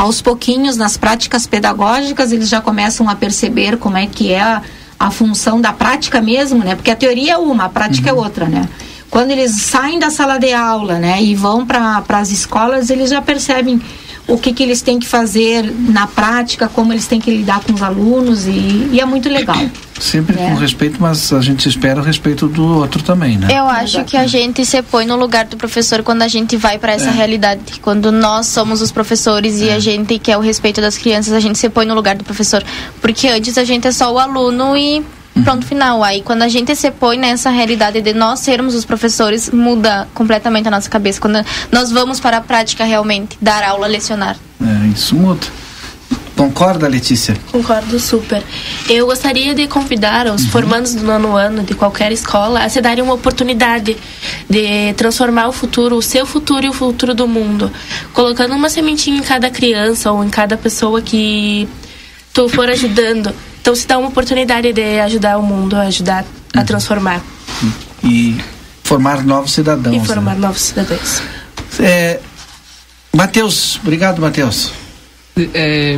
S19: aos pouquinhos, nas práticas pedagógicas, eles já começam a perceber como é que é a, a função da prática mesmo, né? Porque a teoria é uma, a prática é outra, né? Quando eles saem da sala de aula, né, e vão para as escolas, eles já percebem o que, que eles têm que fazer na prática, como eles têm que lidar com os alunos, e, e é muito legal.
S2: Sempre
S19: É.
S2: com respeito, mas a gente espera o respeito do outro também, né?
S21: Eu acho que a gente se põe no lugar do professor quando a gente vai para essa
S2: É.
S21: realidade. Quando nós somos os professores e a gente quer o respeito das crianças, a gente se põe no lugar do professor. Porque antes a gente é só o aluno e pronto, final. Aí quando a gente se põe nessa realidade de nós sermos os professores, muda completamente a nossa cabeça. Quando nós vamos para a prática realmente, dar aula, lecionar.
S2: É, isso muda. Concorda, Letícia?
S20: Concordo super. Eu gostaria de convidar os formandos do nono ano de qualquer escola a se darem uma oportunidade de transformar o futuro, o seu futuro e o futuro do mundo, colocando uma sementinha em cada criança ou em cada pessoa que tu for ajudando. Então se dá uma oportunidade de ajudar o mundo, ajudar a transformar
S2: E formar novos cidadãos.
S20: e formar
S2: né?
S20: novos cidadãos.
S2: É, Matheus, obrigado, Matheus.
S22: É,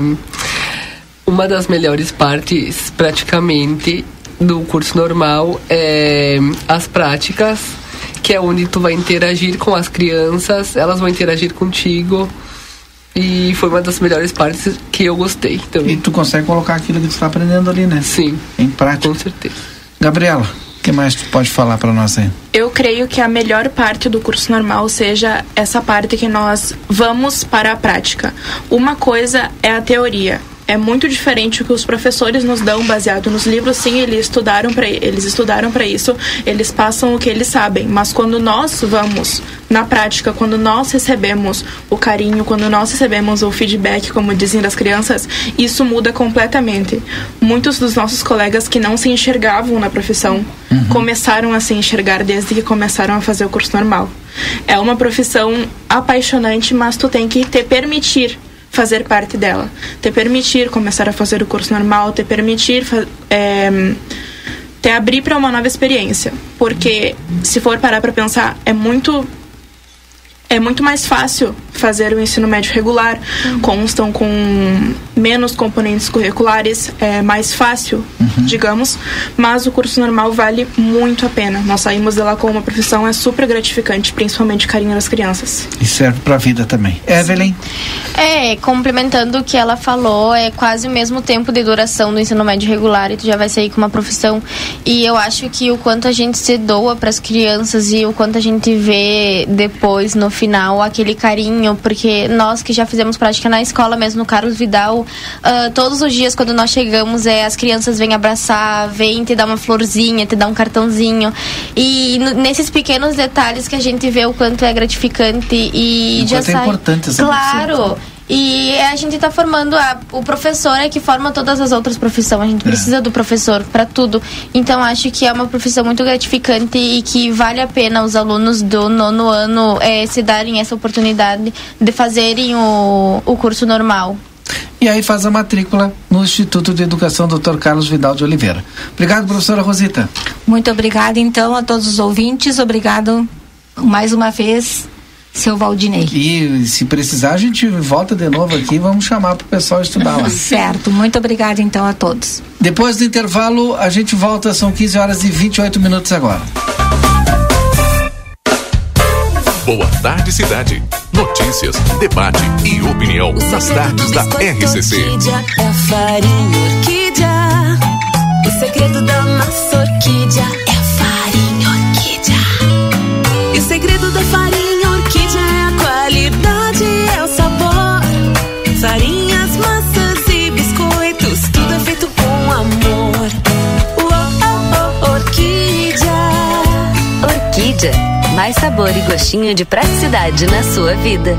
S22: uma das melhores partes, praticamente, do curso normal é as práticas, que é onde tu vai interagir com as crianças, elas vão interagir contigo. E foi uma das melhores partes que eu gostei também.
S2: E tu consegue colocar aquilo que tu está aprendendo ali, né?
S22: Sim.
S2: Em prática.
S22: Com certeza.
S2: Gabriela, o que mais tu pode falar para nós aí?
S23: Eu creio que a melhor parte do curso normal seja essa parte que nós vamos para a prática. Uma coisa é a teoria. É muito diferente o que os professores nos dão baseado nos livros. Sim, eles estudaram para eles estudaram para isso. Eles passam o que eles sabem. Mas quando nós vamos na prática, quando nós recebemos o carinho, quando nós recebemos o feedback, como dizem das crianças, isso muda completamente. Muitos dos nossos colegas que não se enxergavam na profissão começaram a se enxergar desde que começaram a fazer o curso normal. É uma profissão apaixonante, mas tu tem que te permitir fazer parte dela, te permitir começar a fazer o curso normal, te permitir é, te abrir para uma nova experiência, porque se for parar para pensar, é muito é muito mais fácil fazer o ensino médio regular, constam com menos componentes curriculares, é mais fácil, digamos, mas o curso normal vale muito a pena. Nós saímos de lá com uma profissão é super gratificante, principalmente carinho das crianças.
S2: E serve para a vida também. Evelyn,
S21: É, complementando o que ela falou, é quase o mesmo tempo de duração do ensino médio regular e tu já vai sair com uma profissão. E eu acho que o quanto a gente se doa para as crianças e o quanto a gente vê depois, no final, aquele carinho, porque nós que já fizemos prática na escola mesmo, no Carlos Vidal, uh, todos os dias quando nós chegamos, é, as crianças vêm abraçar, vêm te dar uma florzinha, te dar um cartãozinho. E nesses pequenos detalhes que a gente vê o quanto é gratificante e,
S2: e
S21: já
S2: é
S21: sai.
S2: importante essa
S21: Claro. E a gente está formando a, o professor é que forma todas as outras profissões. A gente precisa do professor para tudo. Então acho que é uma profissão muito gratificante e que vale a pena os alunos do nono ano é, se darem essa oportunidade de fazerem o, o curso normal.
S2: E aí faz a matrícula no Instituto de Educação Dr. Carlos Vidal de Oliveira. Obrigado, professora Rosita.
S19: Muito obrigada, então, a todos os ouvintes. Obrigado mais uma vez seu Valdinei.
S2: E se precisar, a gente volta de novo aqui vamos chamar para o pessoal estudar lá.
S19: certo, muito obrigada então a todos.
S2: Depois do intervalo, a gente volta, são 15 horas e 28 minutos agora.
S3: Boa tarde, cidade. Notícias, debate e opinião nas tardes da RCC.
S24: Orquídea é a farinha orquídea. O segredo da massa orquídea é Farinhas, massas e biscoitos, tudo é feito com amor. Oh, oh, orquídea.
S15: Orquídea. Mais sabor e gostinho de praticidade na sua vida.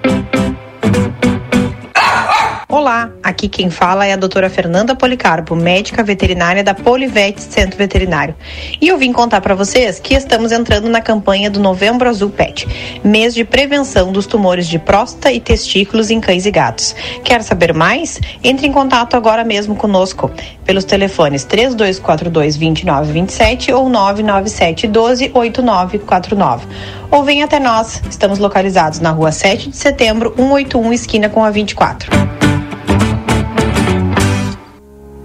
S25: Thank you.
S26: Olá, aqui quem fala é a doutora Fernanda Policarpo, médica veterinária da Polivete Centro Veterinário. E eu vim contar para vocês que estamos entrando na campanha do Novembro Azul Pet, mês de prevenção dos tumores de próstata e testículos em cães e gatos. Quer saber mais? Entre em contato agora mesmo conosco pelos telefones 3242 2927 ou 997 12 8949. Ou venha até nós. Estamos localizados na rua 7 de setembro, 181, esquina com a 24.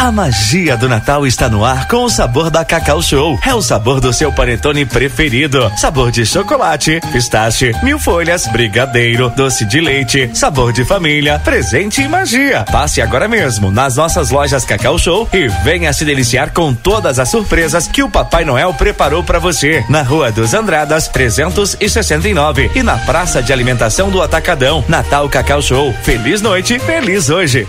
S27: A magia do Natal está no ar com o sabor da Cacau Show. É o sabor do seu panetone preferido. Sabor de chocolate, pistache, mil folhas, brigadeiro, doce de leite, sabor de família, presente e magia. Passe agora mesmo nas nossas lojas Cacau Show e venha se deliciar com todas as surpresas que o Papai Noel preparou para você. Na Rua dos Andradas, 369 e na Praça de Alimentação do Atacadão. Natal Cacau Show. Feliz noite, feliz hoje.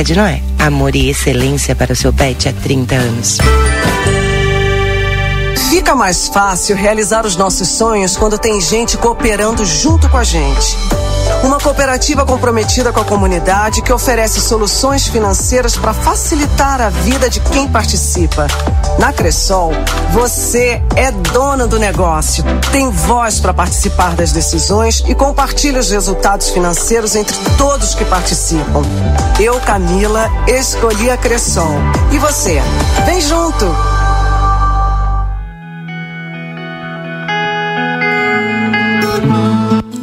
S28: de Noé. Amor e excelência para o seu pet há 30 anos.
S29: Fica mais fácil realizar os nossos sonhos quando tem gente cooperando junto com a gente. Uma cooperativa comprometida com a comunidade que oferece soluções financeiras para facilitar a vida de quem participa. Na Cressol, você é dona do negócio, tem voz para participar das decisões e compartilha os resultados financeiros entre todos que participam. Eu, Camila, escolhi a Cressol. E você? Vem junto!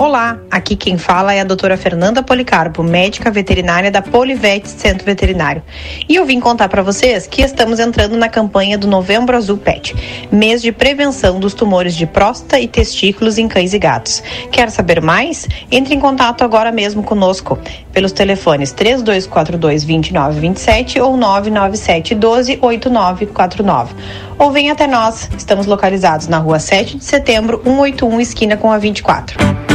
S26: Olá, aqui quem fala é a doutora Fernanda Policarpo, médica veterinária da Polivete Centro Veterinário. E eu vim contar para vocês que estamos entrando na campanha do Novembro Azul Pet, mês de prevenção dos tumores de próstata e testículos em cães e gatos. Quer saber mais? Entre em contato agora mesmo conosco pelos telefones 3242 2927 ou 997 12 8949. Ou venha até nós, estamos localizados na rua 7 de setembro, 181, esquina com a 24.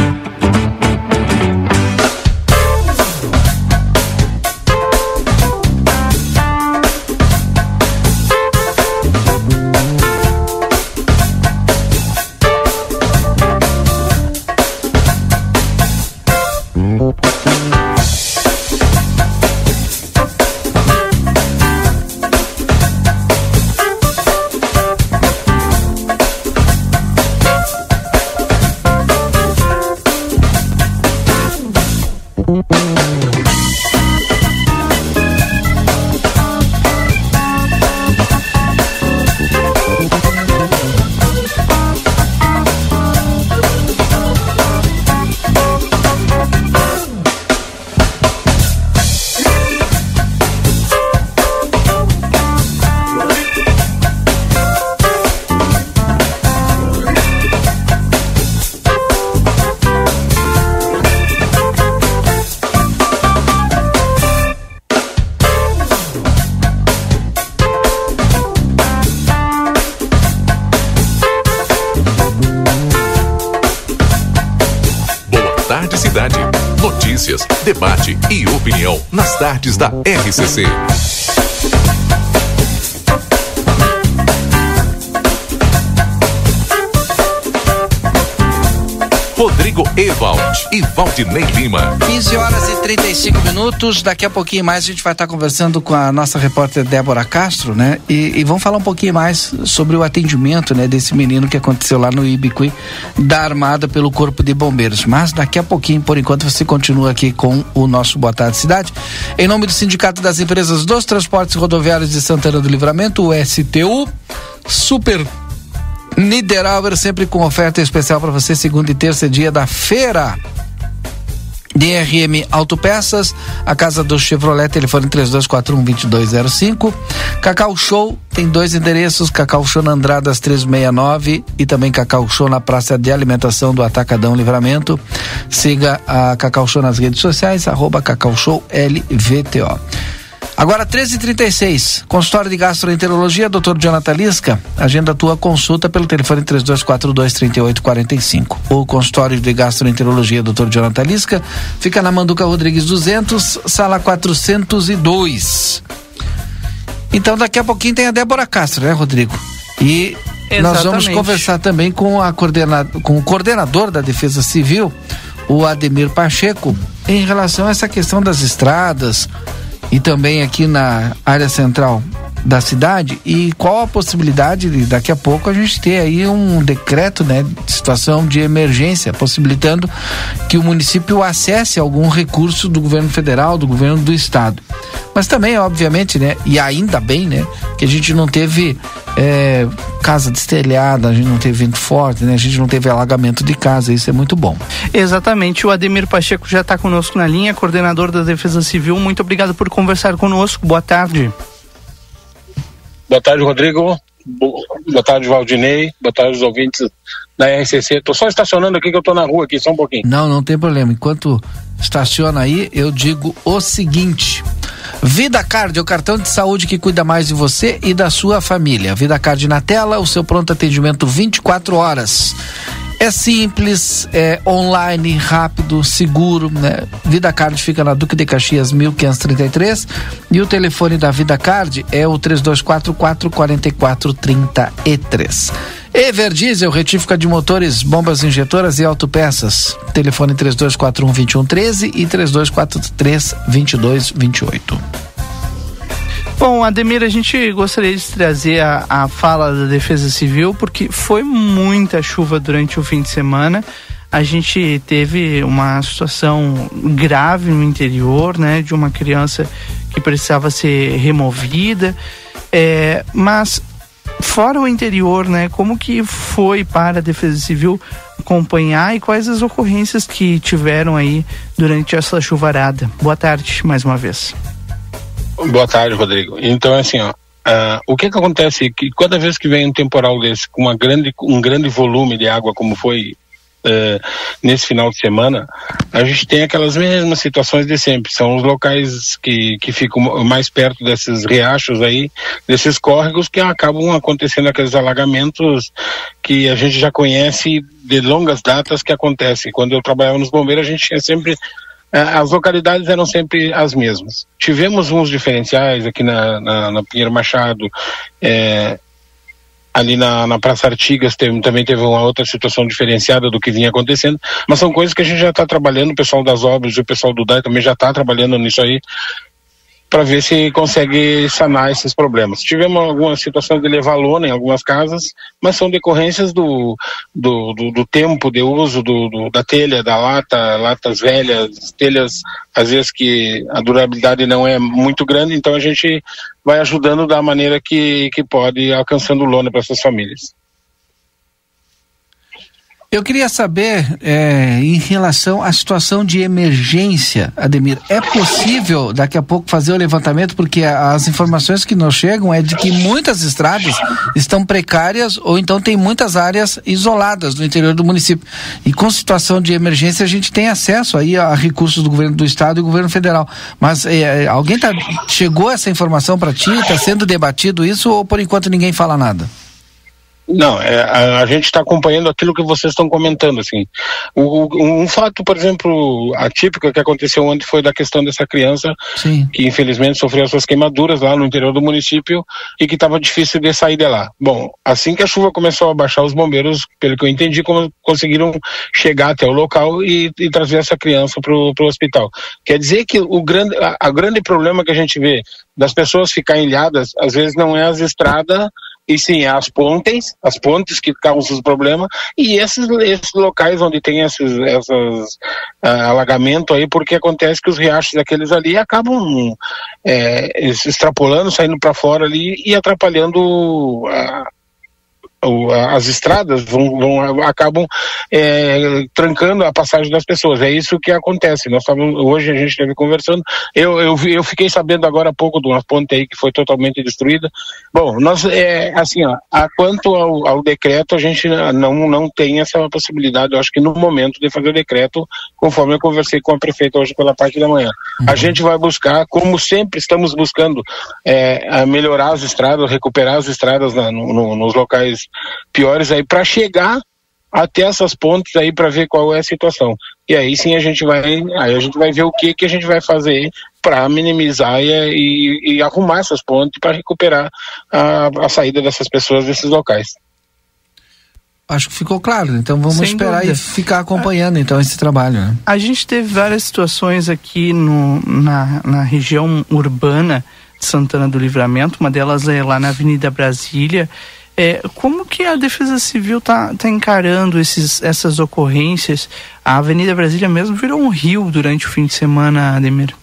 S3: Nas tardes da RCC. Rodrigo Ewald e Valdinei Lima.
S2: 15 horas e 35 minutos. Daqui a pouquinho mais a gente vai estar conversando com a nossa repórter Débora Castro, né? E, e vamos falar um pouquinho mais sobre o atendimento, né, desse menino que aconteceu lá no Ibiqui da Armada pelo Corpo de Bombeiros. Mas daqui a pouquinho, por enquanto, você continua aqui com o nosso Boa Tarde Cidade. Em nome do Sindicato das Empresas dos Transportes Rodoviários de Santana do Livramento, o STU, Super Niederauer sempre com oferta especial para você, segunda e terça dia da feira. DRM Autopeças, a casa do Chevrolet, telefone 3241-2205. Cacau Show tem dois endereços: Cacau Show na Andradas 369 e também Cacau Show na Praça de Alimentação do Atacadão Livramento. Siga a Cacau Show nas redes sociais, arroba Cacau Show LVTO. Agora, 13h36, consultório de gastroenterologia, Dr. Jonathan Lisca. Agenda tua consulta pelo telefone 3242-3845. O consultório de gastroenterologia, Dr. Jonathan Lisca, fica na Manduca Rodrigues 200, sala 402. Então, daqui a pouquinho tem a Débora Castro, né, Rodrigo? E nós vamos
S1: Exatamente.
S2: conversar também com, a coordena, com o coordenador da Defesa Civil, o Ademir Pacheco, em relação a essa questão das estradas e também aqui na área central da cidade e qual a possibilidade de daqui a pouco a gente ter aí um decreto, né, de situação de emergência, possibilitando que o município acesse algum recurso do governo federal, do governo do estado. Mas também, obviamente, né, e ainda bem, né, que a gente não teve é, casa destelhada, a gente não teve vento forte, né, a gente não teve alagamento de casa, isso é muito bom.
S1: Exatamente, o Ademir Pacheco já está conosco na linha, coordenador da Defesa Civil. Muito obrigado por conversar conosco. Boa tarde.
S30: Boa tarde, Rodrigo. Boa tarde, Valdinei. Boa tarde, os ouvintes da RCC. Tô só estacionando aqui que eu tô na rua aqui, só um pouquinho.
S2: Não, não tem problema. Enquanto estaciona aí, eu digo o seguinte: Vida Card é o cartão de saúde que cuida mais de você e da sua família. Vida Card na tela, o seu pronto atendimento 24 horas. É simples, é online, rápido, seguro, né? Vida Card fica na Duque de Caxias 1533 e o telefone da Vida Card é o 3244 4433. Everdiesel, retífica de motores, bombas injetoras e autopeças. Telefone 3241 2113 e 3243 2228.
S1: Bom, Ademir, a gente gostaria de trazer a, a fala da Defesa Civil, porque foi muita chuva durante o fim de semana. A gente teve uma situação grave no interior, né, de uma criança que precisava ser removida. É, mas fora o interior, né, como que foi para a Defesa Civil acompanhar e quais as ocorrências que tiveram aí durante essa chuvarada? Boa tarde, mais uma vez.
S30: Boa tarde, Rodrigo. Então, assim, ó, uh, o que que acontece é que cada vez que vem um temporal desse com uma grande, um grande volume de água, como foi uh, nesse final de semana, a gente tem aquelas mesmas situações de sempre. São os locais que, que ficam mais perto desses riachos aí, desses córregos, que acabam acontecendo aqueles alagamentos que a gente já conhece de longas datas que acontecem. Quando eu trabalhava nos bombeiros, a gente tinha sempre é, as localidades eram sempre as mesmas. Tivemos uns diferenciais aqui na, na, na Pinheiro Machado, é, ali na, na Praça Artigas teve, também teve uma outra situação diferenciada do que vinha acontecendo, mas são coisas que a gente já está trabalhando, o pessoal das obras e o pessoal do DAI também já está trabalhando nisso aí, para ver se consegue sanar esses problemas. Tivemos algumas situações de levar lona em algumas casas, mas são decorrências do, do, do, do tempo de uso do, do, da telha, da lata, latas velhas, telhas às vezes que a durabilidade não é muito grande, então a gente vai ajudando da maneira que, que pode, alcançando lona para essas famílias.
S2: Eu queria saber, é, em relação à situação de emergência, Ademir, é possível daqui a pouco fazer o levantamento, porque as informações que nos chegam é de que muitas estradas estão precárias ou então tem muitas áreas isoladas no interior do município. E com situação de emergência a gente tem acesso aí a recursos do governo do estado e do governo federal. Mas é, alguém tá, chegou essa informação para ti? Está sendo debatido isso ou por enquanto ninguém fala nada?
S30: Não, é, a, a, gente está acompanhando aquilo que vocês estão comentando, assim. O, o, um fato, por exemplo, atípico que aconteceu ontem foi da questão dessa criança
S2: Sim.
S30: que infelizmente sofreu as suas queimaduras lá no interior do município e que estava difícil de sair de lá. Bom, assim que a chuva começou a baixar, os bombeiros, pelo que eu entendi, como, conseguiram chegar até o local e, e trazer essa criança para o hospital. Quer dizer que o grande, a, a grande problema que a gente vê das pessoas ficarem ilhadas, às vezes não é as estradas e sim as pontes, as pontes que causam os problemas, e esses, esses locais onde tem esses, esses uh, alagamento aí, porque acontece que os riachos aqueles ali acabam é, extrapolando, saindo para fora ali e atrapalhando a, as estradas vão, vão acabam é, trancando a passagem das pessoas. É isso que acontece. Nós estávamos, hoje a gente esteve conversando. Eu, eu, eu fiquei sabendo agora há pouco de uma ponte aí que foi totalmente destruída. Bom, nós é assim, ó, a quanto ao, ao, decreto, a gente não, não tem essa possibilidade, eu acho que no momento de fazer o decreto, conforme eu conversei com a prefeita hoje pela parte da manhã. Uhum. A gente vai buscar, como sempre estamos buscando, é, melhorar as estradas, recuperar as estradas na, no, no, nos locais piores aí para chegar até essas pontes aí para ver qual é a situação. E aí sim a gente vai, aí a gente vai ver o que que a gente vai fazer para minimizar e, e, e, arrumar essas pontes para recuperar a, a saída dessas pessoas desses locais.
S2: Acho que ficou claro, então vamos Sem esperar dúvida. e ficar acompanhando então esse trabalho. Né?
S1: A gente teve várias situações aqui no, na, na região urbana de Santana do Livramento, uma delas é lá na Avenida Brasília. É, como que a Defesa Civil está tá encarando esses, essas ocorrências? A Avenida Brasília mesmo virou um rio durante o fim de semana, Ademir.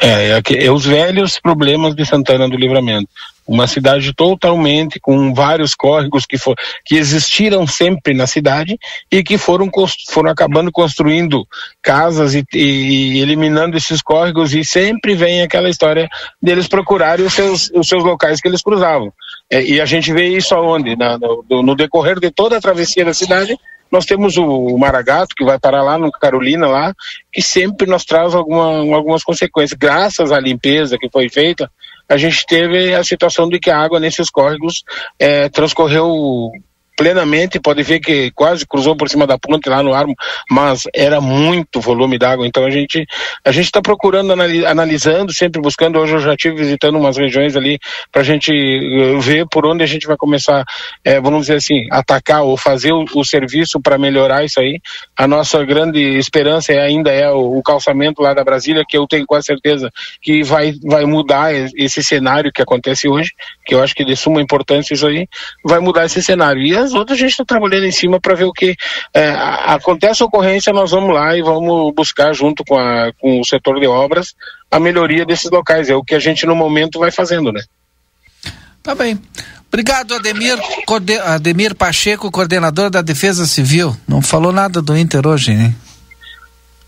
S30: É, é, é, os velhos problemas de Santana do Livramento. Uma cidade totalmente com vários córregos que, for, que existiram sempre na cidade e que foram, foram acabando construindo casas e, e, eliminando esses córregos e sempre vem aquela história deles procurarem os seus, os seus locais que eles cruzavam. É, e a gente vê isso aonde? Na, no, no decorrer de toda a travessia da cidade, nós temos o Maragato, que vai parar lá no Carolina, lá, que sempre nos traz alguma, algumas consequências. Graças à limpeza que foi feita, a gente teve a situação de que a água nesses córregos é, transcorreu plenamente, pode ver que quase cruzou por cima da ponte lá no Armo, mas era muito volume d'água, então a gente a gente está procurando, analisando, sempre buscando, hoje eu já estive visitando umas regiões ali para a gente uh, ver por onde a gente vai começar, é, vamos dizer assim, atacar ou fazer o, o serviço para melhorar isso aí. A nossa grande esperança é, ainda é o, o, calçamento lá da Brasília, que eu tenho quase certeza que vai, vai mudar esse cenário que acontece hoje, que eu acho que de suma importância isso aí, vai mudar esse cenário. E as outras a gente está trabalhando em cima para ver o que é, acontece a ocorrência, nós vamos lá e vamos buscar junto com, a, com o setor de obras a melhoria desses locais. É o que a gente no momento vai fazendo, né?
S2: Tá bem. Obrigado, Ademir, Ademir Pacheco, coordenador da Defesa Civil. Não falou nada do Inter hoje, hein?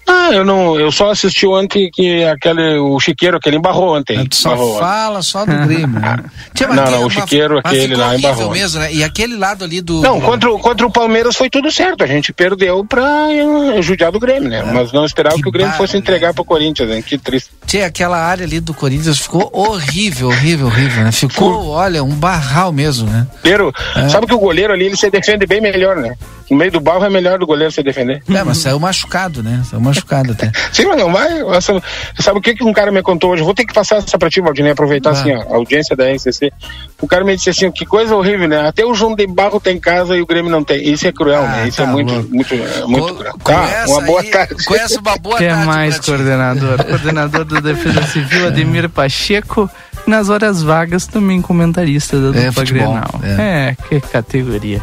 S30: Ah, eu não, eu só assisti ontem que aquele, o Chiqueiro, aquele embarrou ontem.
S2: Tu só
S30: embarrou
S2: fala só do Grêmio, né?
S30: Não, não, o Chiqueiro, aquele lá embarrou.
S2: mesmo, né? E aquele lado ali do...
S30: Não, contra, contra o Palmeiras foi tudo certo, a gente perdeu pra uh, judiar do Grêmio, né? É. Mas não esperava que, que o Grêmio fosse entregar né? pro Corinthians, né? Que triste.
S2: Tinha aquela área ali do Corinthians ficou horrível, horrível, horrível, né? Ficou, olha, um barral mesmo, né?
S30: Goleiro, é. sabe que o goleiro ali, ele se defende bem melhor, né? No meio do barro é melhor do goleiro se defender.
S2: É, mas saiu machucado, né? Saiu machucado até.
S30: Sim, mas não vai. Sabe o que, que um cara me contou hoje? Vou ter que passar essa pra ti, Valdinei, aproveitar assim, ó, a audiência da NCC. O cara me disse assim: que coisa horrível, né? Até o João de Barro tem casa e o Grêmio não tem. Isso é cruel, ah, né? Isso é tá é muito, muito, muito Co cruel. Tá, uma boa aí, tarde.
S2: Conhece uma boa
S1: Quer
S2: tarde.
S1: mais, coordenador? coordenador da Defesa Civil, Ademir Pacheco. Nas horas vagas, também comentarista da é, dupla Grenal. É. é, que categoria.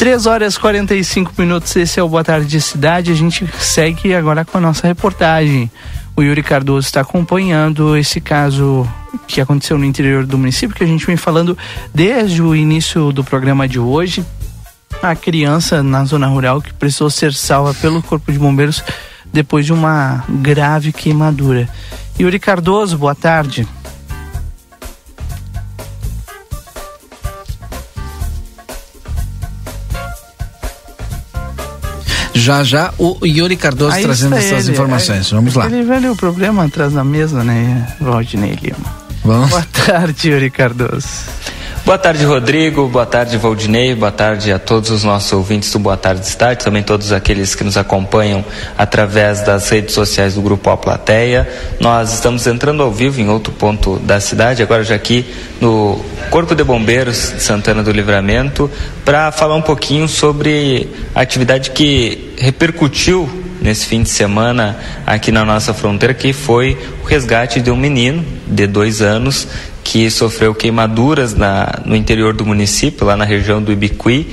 S1: 3 horas e 45 minutos, esse é o Boa Tarde Cidade. A gente segue agora com a nossa reportagem. O Yuri Cardoso está acompanhando esse caso que aconteceu no interior do município, que a gente vem falando desde o início do programa de hoje. A criança na zona rural que precisou ser salva pelo Corpo de Bombeiros depois de uma grave queimadura. Yuri Cardoso, boa tarde.
S2: Já já o Yuri Cardoso Aí trazendo essas ele, informações. É, Vamos lá.
S1: Ele velho o problema atrás da mesa, né, Valdinei Lima? Vamos. Boa tarde, Yuri Cardoso.
S31: Boa tarde, Rodrigo. Boa tarde, Valdinei. Boa tarde a todos os nossos ouvintes do Boa Tarde Cidade, também todos aqueles que nos acompanham através das redes sociais do Grupo A Plateia. Nós estamos entrando ao vivo em outro ponto da cidade, agora já aqui no Corpo de Bombeiros de Santana do Livramento, para falar um pouquinho sobre a atividade que repercutiu nesse fim de semana aqui na nossa fronteira, que foi o resgate de um menino de dois anos que sofreu queimaduras na, no interior do município, lá na região do Ibiqui,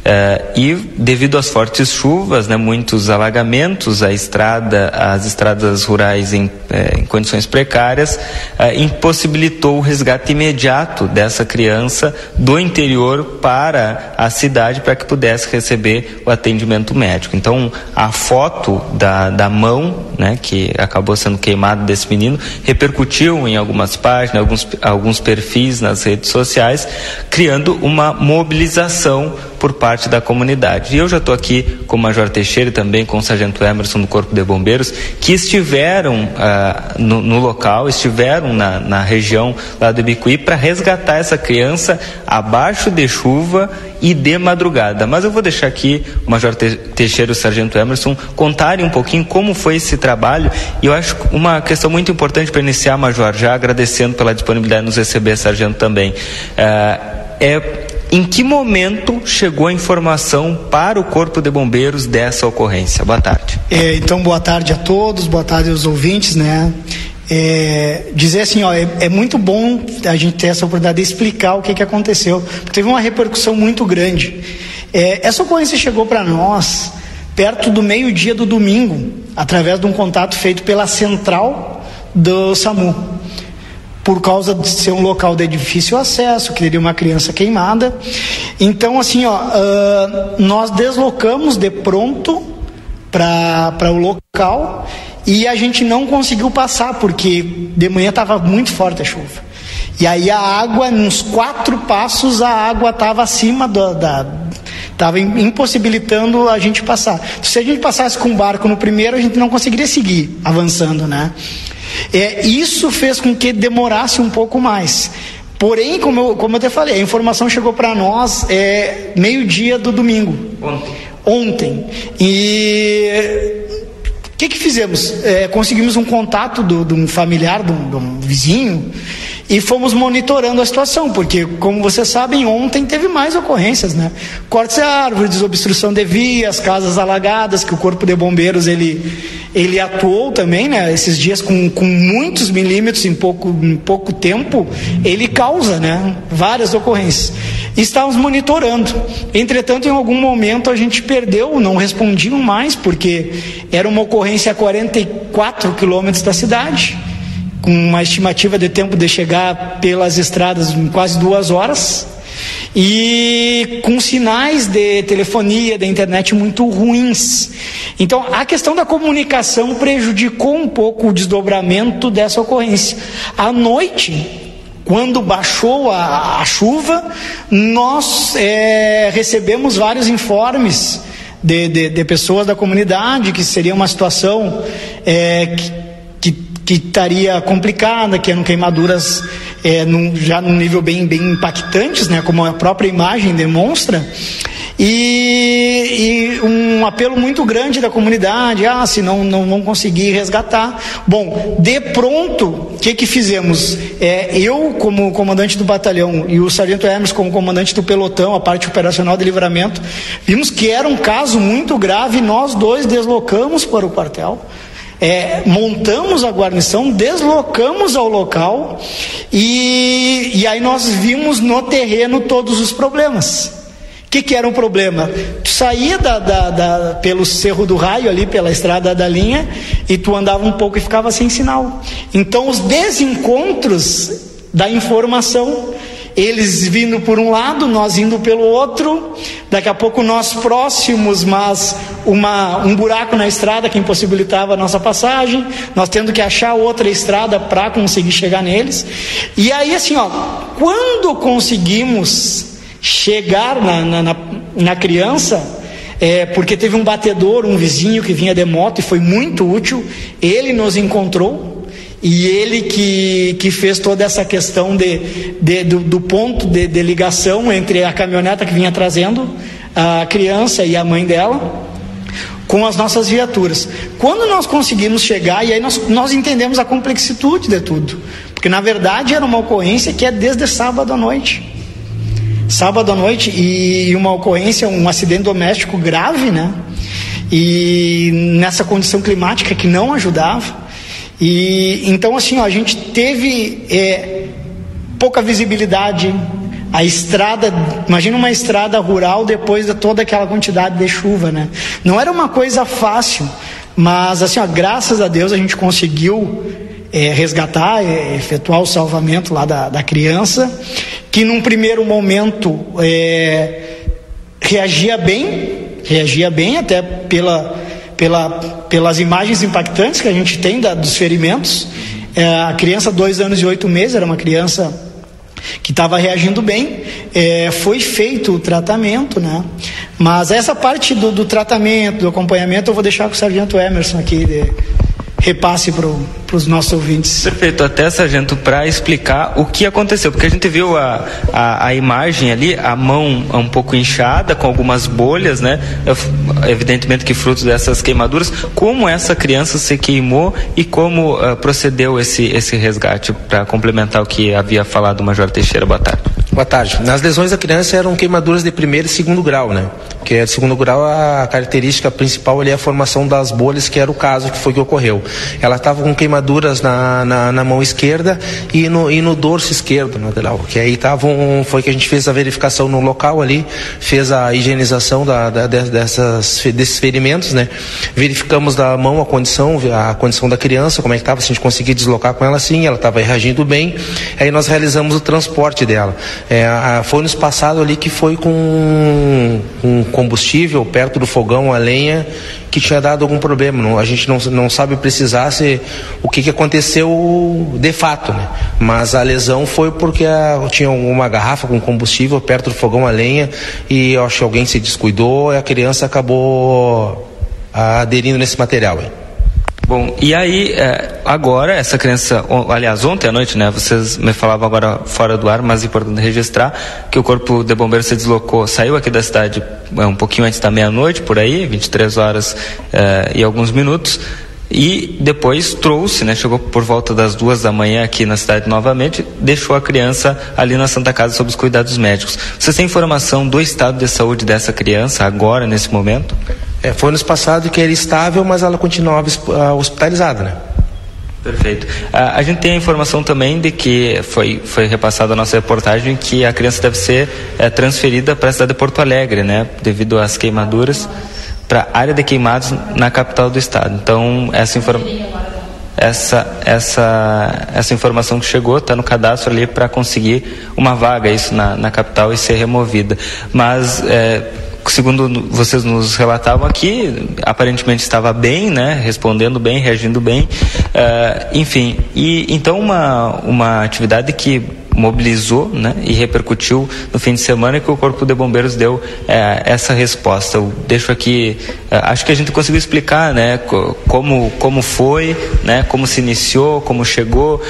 S31: Uh, e devido às fortes chuvas, né, muitos alagamentos, a estrada, as estradas rurais em, eh, em condições precárias, uh, impossibilitou o resgate imediato dessa criança do interior para a cidade para que pudesse receber o atendimento médico. Então, a foto da, da mão, né, que acabou sendo queimada desse menino, repercutiu em algumas páginas, alguns, alguns perfis nas redes sociais, criando uma mobilização por parte da comunidade. E eu já estou aqui com o Major Teixeira e também com o Sargento Emerson do Corpo de Bombeiros, que estiveram ah, no, no, local, estiveram na, na região lá do Ibicuí para resgatar essa criança abaixo de chuva e de madrugada. Mas eu vou deixar aqui o Major Teixeira e o Sargento Emerson contarem um pouquinho como foi esse trabalho. E eu acho uma questão muito importante para iniciar, Major, já agradecendo pela disponibilidade de nos receber, Sargento, também. Ah, é em que momento chegou a informação para o Corpo de Bombeiros dessa ocorrência? Boa tarde.
S32: É, então, boa tarde a todos, boa tarde aos ouvintes, né? é, dizer assim, ó, é, é, muito bom a gente ter essa oportunidade de explicar o que, que aconteceu. Teve uma repercussão muito grande. É, essa ocorrência chegou para nós perto do meio-dia do domingo, através de um contato feito pela central do SAMU. Por causa de ser um local de difícil acesso, que teria uma criança queimada. Então, assim, ó, uh, nós deslocamos de pronto para o local e a gente não conseguiu passar porque de manhã estava muito forte a chuva. E aí a água, nos quatro passos, a água estava acima do, da. Estava impossibilitando a gente passar. Se a gente passasse com o barco no primeiro, a gente não conseguiria seguir avançando, né? É, isso fez com que demorasse um pouco mais. Porém, como eu, como eu até falei, a informação chegou para nós é, meio-dia do domingo. Ontem. Ontem. E o que, que fizemos? É, conseguimos um contato de um familiar, de um, de um vizinho, e fomos monitorando a situação, porque, como vocês sabem, ontem teve mais ocorrências, né? Cortes de árvore, desobstrução de vias, casas alagadas, que o Corpo de Bombeiros ele, ele atuou também, né? Esses dias com, com muitos milímetros em pouco, em pouco tempo, ele causa, né? Várias ocorrências. estávamos monitorando. Entretanto, em algum momento a gente perdeu, não respondiam mais, porque era uma ocorrência a 44 quilômetros da cidade com uma estimativa de tempo de chegar pelas estradas em quase duas horas e com sinais de telefonia, da internet muito ruins. Então, a questão da comunicação prejudicou um pouco o desdobramento dessa ocorrência. À noite, quando baixou a, a chuva, nós é, recebemos vários informes de, de, de, pessoas da comunidade que seria uma situação é, que que estaria complicada, que eram queimaduras é, num, já num nível bem, bem impactantes, né, como a própria imagem demonstra. E, e, um apelo muito grande da comunidade, ah, se não, não, não conseguir resgatar. Bom, de pronto, o que que fizemos? É, eu, como comandante do batalhão, e o Sargento Hermes, como comandante do pelotão, a parte operacional de livramento, vimos que era um caso muito grave, nós dois deslocamos para o quartel é, montamos a guarnição, deslocamos ao local e, e aí nós vimos no terreno todos os problemas. O que, que era um problema? Tu saía da, da, da, pelo Cerro do Raio, ali pela estrada da linha, e tu andava um pouco e ficava sem sinal. Então, os desencontros da informação eles vindo por um lado, nós indo pelo outro, daqui a pouco nós próximos, mas uma, um buraco na estrada que impossibilitava a nossa passagem, nós tendo que achar outra estrada para conseguir chegar neles. E aí, assim, ó, quando conseguimos chegar na, na, na, na criança, é, porque teve um batedor, um vizinho que vinha de moto e foi muito útil, ele nos encontrou e ele que, que fez toda essa questão de, de do, do, ponto de, de, ligação entre a caminhoneta que vinha trazendo a criança e a mãe dela com as nossas viaturas. Quando nós conseguimos chegar, e aí nós, nós entendemos a complexitude de tudo, porque na verdade era uma ocorrência que é desde sábado à noite. Sábado à noite e uma ocorrência, um acidente doméstico grave, né? E nessa condição climática que não ajudava. E então assim, ó, a gente teve é, pouca visibilidade. A estrada, imagina uma estrada rural depois de toda aquela quantidade de chuva, né? Não era uma coisa fácil, mas assim, ó, graças a Deus a gente conseguiu é, resgatar, é, efetuar o salvamento lá da, da criança, que num primeiro momento é, reagia bem, reagia bem até pela pela, pelas imagens impactantes que a gente tem da, dos ferimentos. É, a criança, dois anos e oito meses, era uma criança que estava reagindo bem, é, foi feito o tratamento, né? Mas essa parte do, do, tratamento, do acompanhamento, eu vou deixar com o Sargento Emerson aqui de, repasse para os nossos ouvintes.
S31: Perfeito, até sargento, para explicar o que aconteceu, porque a gente viu a, a, a, imagem ali, a mão um pouco inchada, com algumas bolhas, né? Evidentemente que fruto dessas queimaduras. Como essa criança se queimou e como uh, procedeu esse, esse resgate, para complementar o que havia falado o Major Teixeira? Boa tarde.
S33: Boa tarde. Nas lesões da criança eram queimaduras de primeiro e segundo grau, né? Porque é de segundo grau a característica principal ali é a formação das bolhas, que era o caso que foi que ocorreu. Ela estava com queimaduras na, na, na, mão esquerda e no, e no dorso esquerdo, né, que aí estavam, foi que a gente fez a verificação no local ali, fez a higienização da, da, dessas, desses ferimentos, né? Verificamos da mão a condição, a condição da criança, como é que estava, se a gente conseguia deslocar com ela assim, ela estava reagindo bem, aí nós realizamos o transporte dela. É, a, foi nos passado ali que foi com, com combustível perto do fogão, a lenha, que tinha dado algum problema. Não, a gente não, não sabe precisar se, o que, que aconteceu de fato, né? Mas a lesão foi porque a, tinha uma garrafa com combustível perto do fogão a lenha e acho que alguém se descuidou e a criança acabou aderindo nesse material. Hein?
S31: Bom, e aí, é, agora, essa criança, aliás, ontem à noite, né, vocês me falavam agora fora do ar, mas é importante registrar que o Corpo de Bombeiros se deslocou, saiu aqui da cidade é, um pouquinho antes da meia-noite, por aí, 23 horas é, e alguns minutos, e depois trouxe, né, chegou por volta das duas da manhã aqui na cidade novamente, deixou a criança ali na Santa Casa sob os cuidados médicos. Você tem informação do estado de saúde dessa criança agora, nesse momento?
S33: É, foi nos passado que era estável, mas ela continuava ah, hospitalizada, né?
S31: Perfeito. A, a, gente tem a informação também de que foi, foi repassada a nossa reportagem que a criança deve ser é, transferida para a cidade de Porto Alegre, né? Devido às queimaduras, para a área de queimados na capital do estado. Então, essa informação essa, essa, essa informação que chegou está no cadastro ali para conseguir uma vaga isso na, na capital e ser removida. Mas é, segundo vocês nos relatavam aqui, aparentemente estava bem, né? Respondendo bem, reagindo bem. Uh, enfim, e então uma, uma atividade que mobilizou né, e repercutiu no fim de semana e que o Corpo de Bombeiros deu é, essa resposta. Eu deixo aqui, é, acho que a gente conseguiu explicar né, como, como foi, né, como se iniciou, como chegou,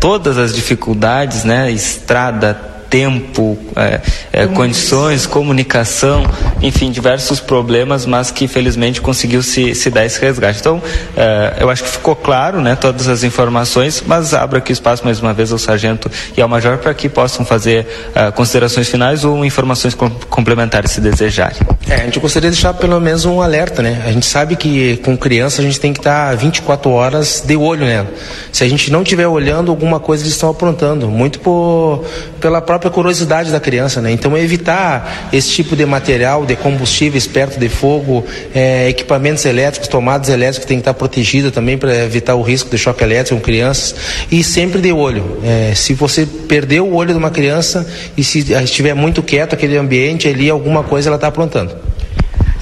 S31: todas as dificuldades, né, estrada, tempo, é, é, condições, comunicação, enfim, diversos problemas, mas que felizmente conseguiu se, se dar esse resgate. Então, é, eu acho que ficou claro, né, todas as informações, mas abro aqui espaço mais uma vez ao sargento e ao major para que possam fazer é, considerações finais ou informações com, complementares se desejarem.
S33: É, a gente gostaria de deixar pelo menos um alerta, né? A gente sabe que com criança a gente tem que estar 24 horas de olho nela. Se a gente não estiver olhando, alguma coisa eles estão aprontando, muito por, pela própria própria curiosidade da criança, né? Então evitar esse tipo de material, de combustíveis perto de fogo, é, equipamentos elétricos, tomadas elétricas que tem que estar protegida também para evitar o risco de choque elétrico com crianças e sempre de olho. É, se você perder o olho de uma criança e se estiver muito quieto aquele ambiente ali, alguma coisa ela está aprontando.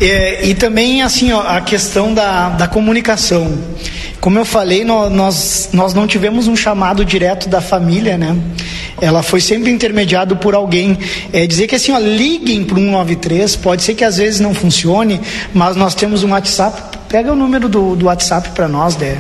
S32: É, e também assim ó, a questão da, da comunicação. Como eu falei, nós, nós não tivemos um chamado direto da família, né? Ela foi sempre intermediado por alguém. É dizer que assim, ó, liguem para o 193, pode ser que às vezes não funcione, mas nós temos um WhatsApp. Pega o número do, do WhatsApp para nós, Dé.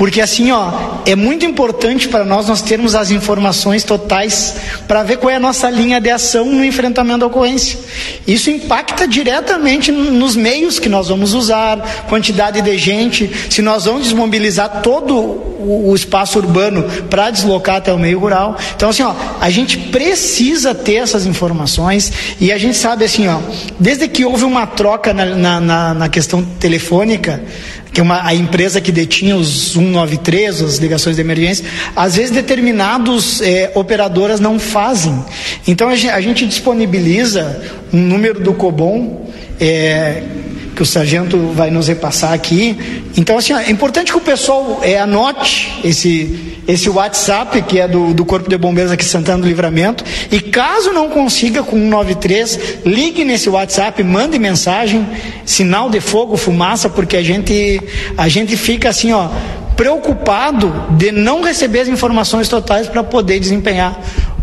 S32: Porque assim, ó, é muito importante para nós nós termos as informações totais para ver qual é a nossa linha de ação no enfrentamento da ocorrência. Isso impacta diretamente nos meios que nós vamos usar, quantidade de gente, se nós vamos desmobilizar todo o, espaço urbano para deslocar até o meio rural. Então assim, ó, a gente precisa ter essas informações e a gente sabe assim, ó, desde que houve uma troca na, na, na questão telefônica, que uma, a empresa que detinha os 193, as ligações de emergência, às vezes determinados é, operadoras não fazem. Então a gente, a gente, disponibiliza um número do COBOM, é, que o sargento vai nos repassar aqui. Então, assim, é importante que o pessoal é, anote esse esse WhatsApp que é do, do Corpo de Bombeiros aqui Santana do Livramento. E caso não consiga com 193, ligue nesse WhatsApp, mande mensagem, sinal de fogo, fumaça, porque a gente, a gente fica assim, ó, preocupado de não receber as informações totais para poder desempenhar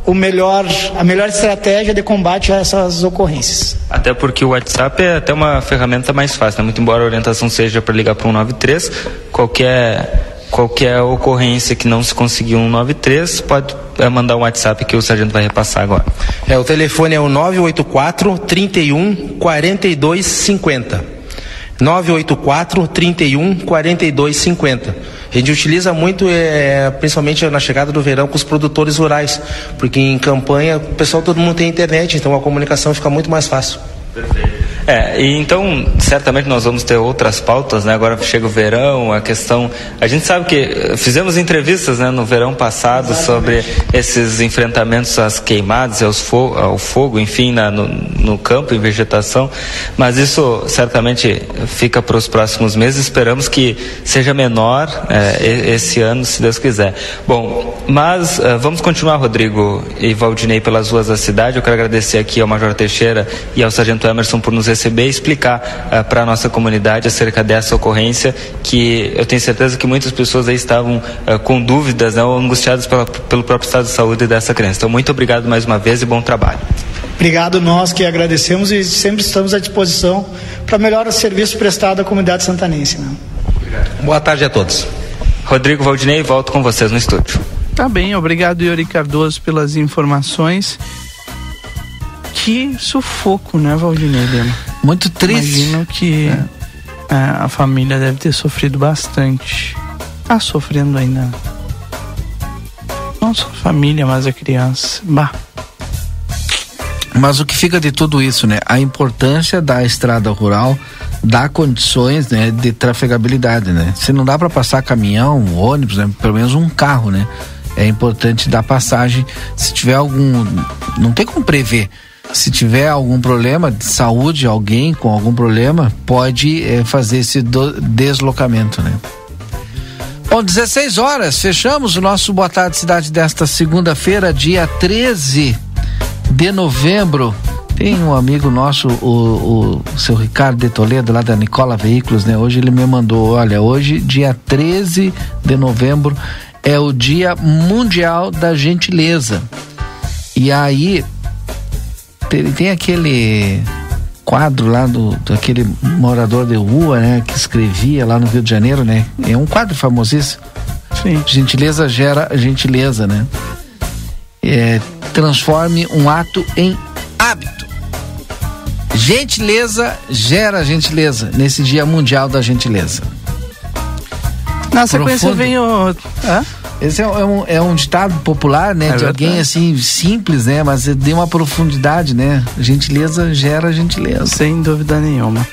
S32: o melhor, a melhor estratégia de combate a essas ocorrências.
S31: Até porque o WhatsApp é até uma ferramenta mais fácil, né? muito embora a orientação seja para ligar para 193, qualquer qualquer ocorrência que não se conseguiu um 93, pode é, mandar um WhatsApp que o sargento vai repassar agora.
S33: É, o telefone é o 984 31 42 50. 984 31 42 50. A gente utiliza muito, é, principalmente na chegada do verão, com os produtores rurais, porque em campanha o pessoal todo mundo tem internet, então a comunicação fica muito mais fácil.
S31: Perfeito. É, e então certamente nós vamos ter outras pautas, né? Agora chega o verão, a questão. A gente sabe que eh, fizemos entrevistas né, no verão passado Exatamente. sobre esses enfrentamentos às queimadas, aos fo ao fogo, enfim, na, no, no, campo, em vegetação, mas isso certamente fica para os próximos meses. Esperamos que seja menor é, esse ano, se Deus quiser. Bom, mas uh, vamos continuar, Rodrigo e Valdinei, pelas ruas da cidade. Eu quero agradecer aqui ao Major Teixeira e ao Sargento Emerson por nos receber e explicar uh, para a nossa comunidade acerca dessa ocorrência que eu tenho certeza que muitas pessoas aí estavam uh, com dúvidas né, ou angustiadas pela, pelo próprio estado de saúde dessa criança. Então, muito obrigado mais uma vez e bom trabalho.
S32: Obrigado, nós que agradecemos e sempre estamos à disposição para melhor serviço prestado à comunidade santanense. Né?
S33: Boa tarde a todos.
S31: Rodrigo Valdinei, volto com vocês no estúdio.
S1: Tá bem, obrigado Yuri Cardoso pelas informações. Que sufoco, né, Valdinei Lima?
S2: Muito triste.
S1: Imagino que é. É, a família deve ter sofrido bastante. Tá sofrendo ainda. Não só a família, mas a criança. Bah.
S2: Mas o que fica de tudo isso, né? A importância da estrada rural dá condições né, de trafegabilidade, né? Se não dá para passar caminhão, ônibus, né, pelo menos um carro, né? É importante dar passagem. Se tiver algum, não tem como prever. Se tiver algum problema de saúde, alguém com algum problema, pode é, fazer esse do, deslocamento, né? Bom, 16 horas, fechamos o nosso Boa Tarde Cidade desta segunda-feira, dia 13 de novembro. Tem um amigo nosso, o, o seu Ricardo de Toledo, lá da Nicola Veículos, né? Hoje ele me mandou, olha, hoje, dia 13 de novembro, é o Dia Mundial da Gentileza. E aí, tem, tem aquele quadro lá do daquele morador de rua, né, que escrevia lá no Rio de Janeiro, né? É um quadro famosíssimo. Sim. Gentileza gera gentileza, né? É, transforme um ato em hábito. Gentileza gera gentileza nesse Dia Mundial da Gentileza.
S1: Na sequência Profundo. vem o. Hã?
S2: Esse é, é, um, é um ditado popular, né? É de verdade. alguém assim, simples, né? Mas de uma profundidade, né? Gentileza gera gentileza.
S1: Sem dúvida nenhuma.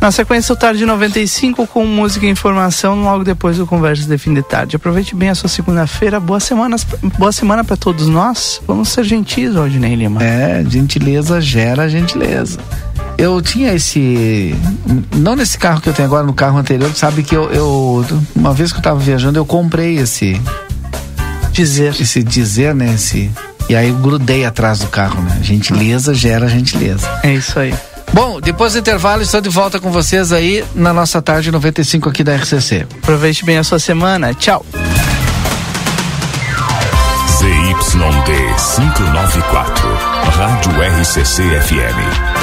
S1: Na sequência, o Tarde 95 com música e informação logo depois do Conversas de Fim de Tarde. Aproveite bem a sua segunda-feira. Boa semana, boa semana para todos nós. Vamos ser gentis, Aldinei Lima.
S2: É, gentileza gera gentileza. Eu tinha esse. Não nesse carro que eu tenho agora, no carro anterior, sabe que eu. eu uma vez que eu tava viajando, eu comprei esse.
S1: Dizer.
S2: Esse dizer, né? Esse. E aí eu grudei atrás do carro, né? Gentileza gera gentileza.
S1: É isso aí.
S2: Bom, depois do intervalo, estou de volta com vocês aí na nossa tarde 95 aqui da RCC.
S1: Aproveite bem a sua semana. Tchau.
S3: ZYD 594, Rádio RCC FM.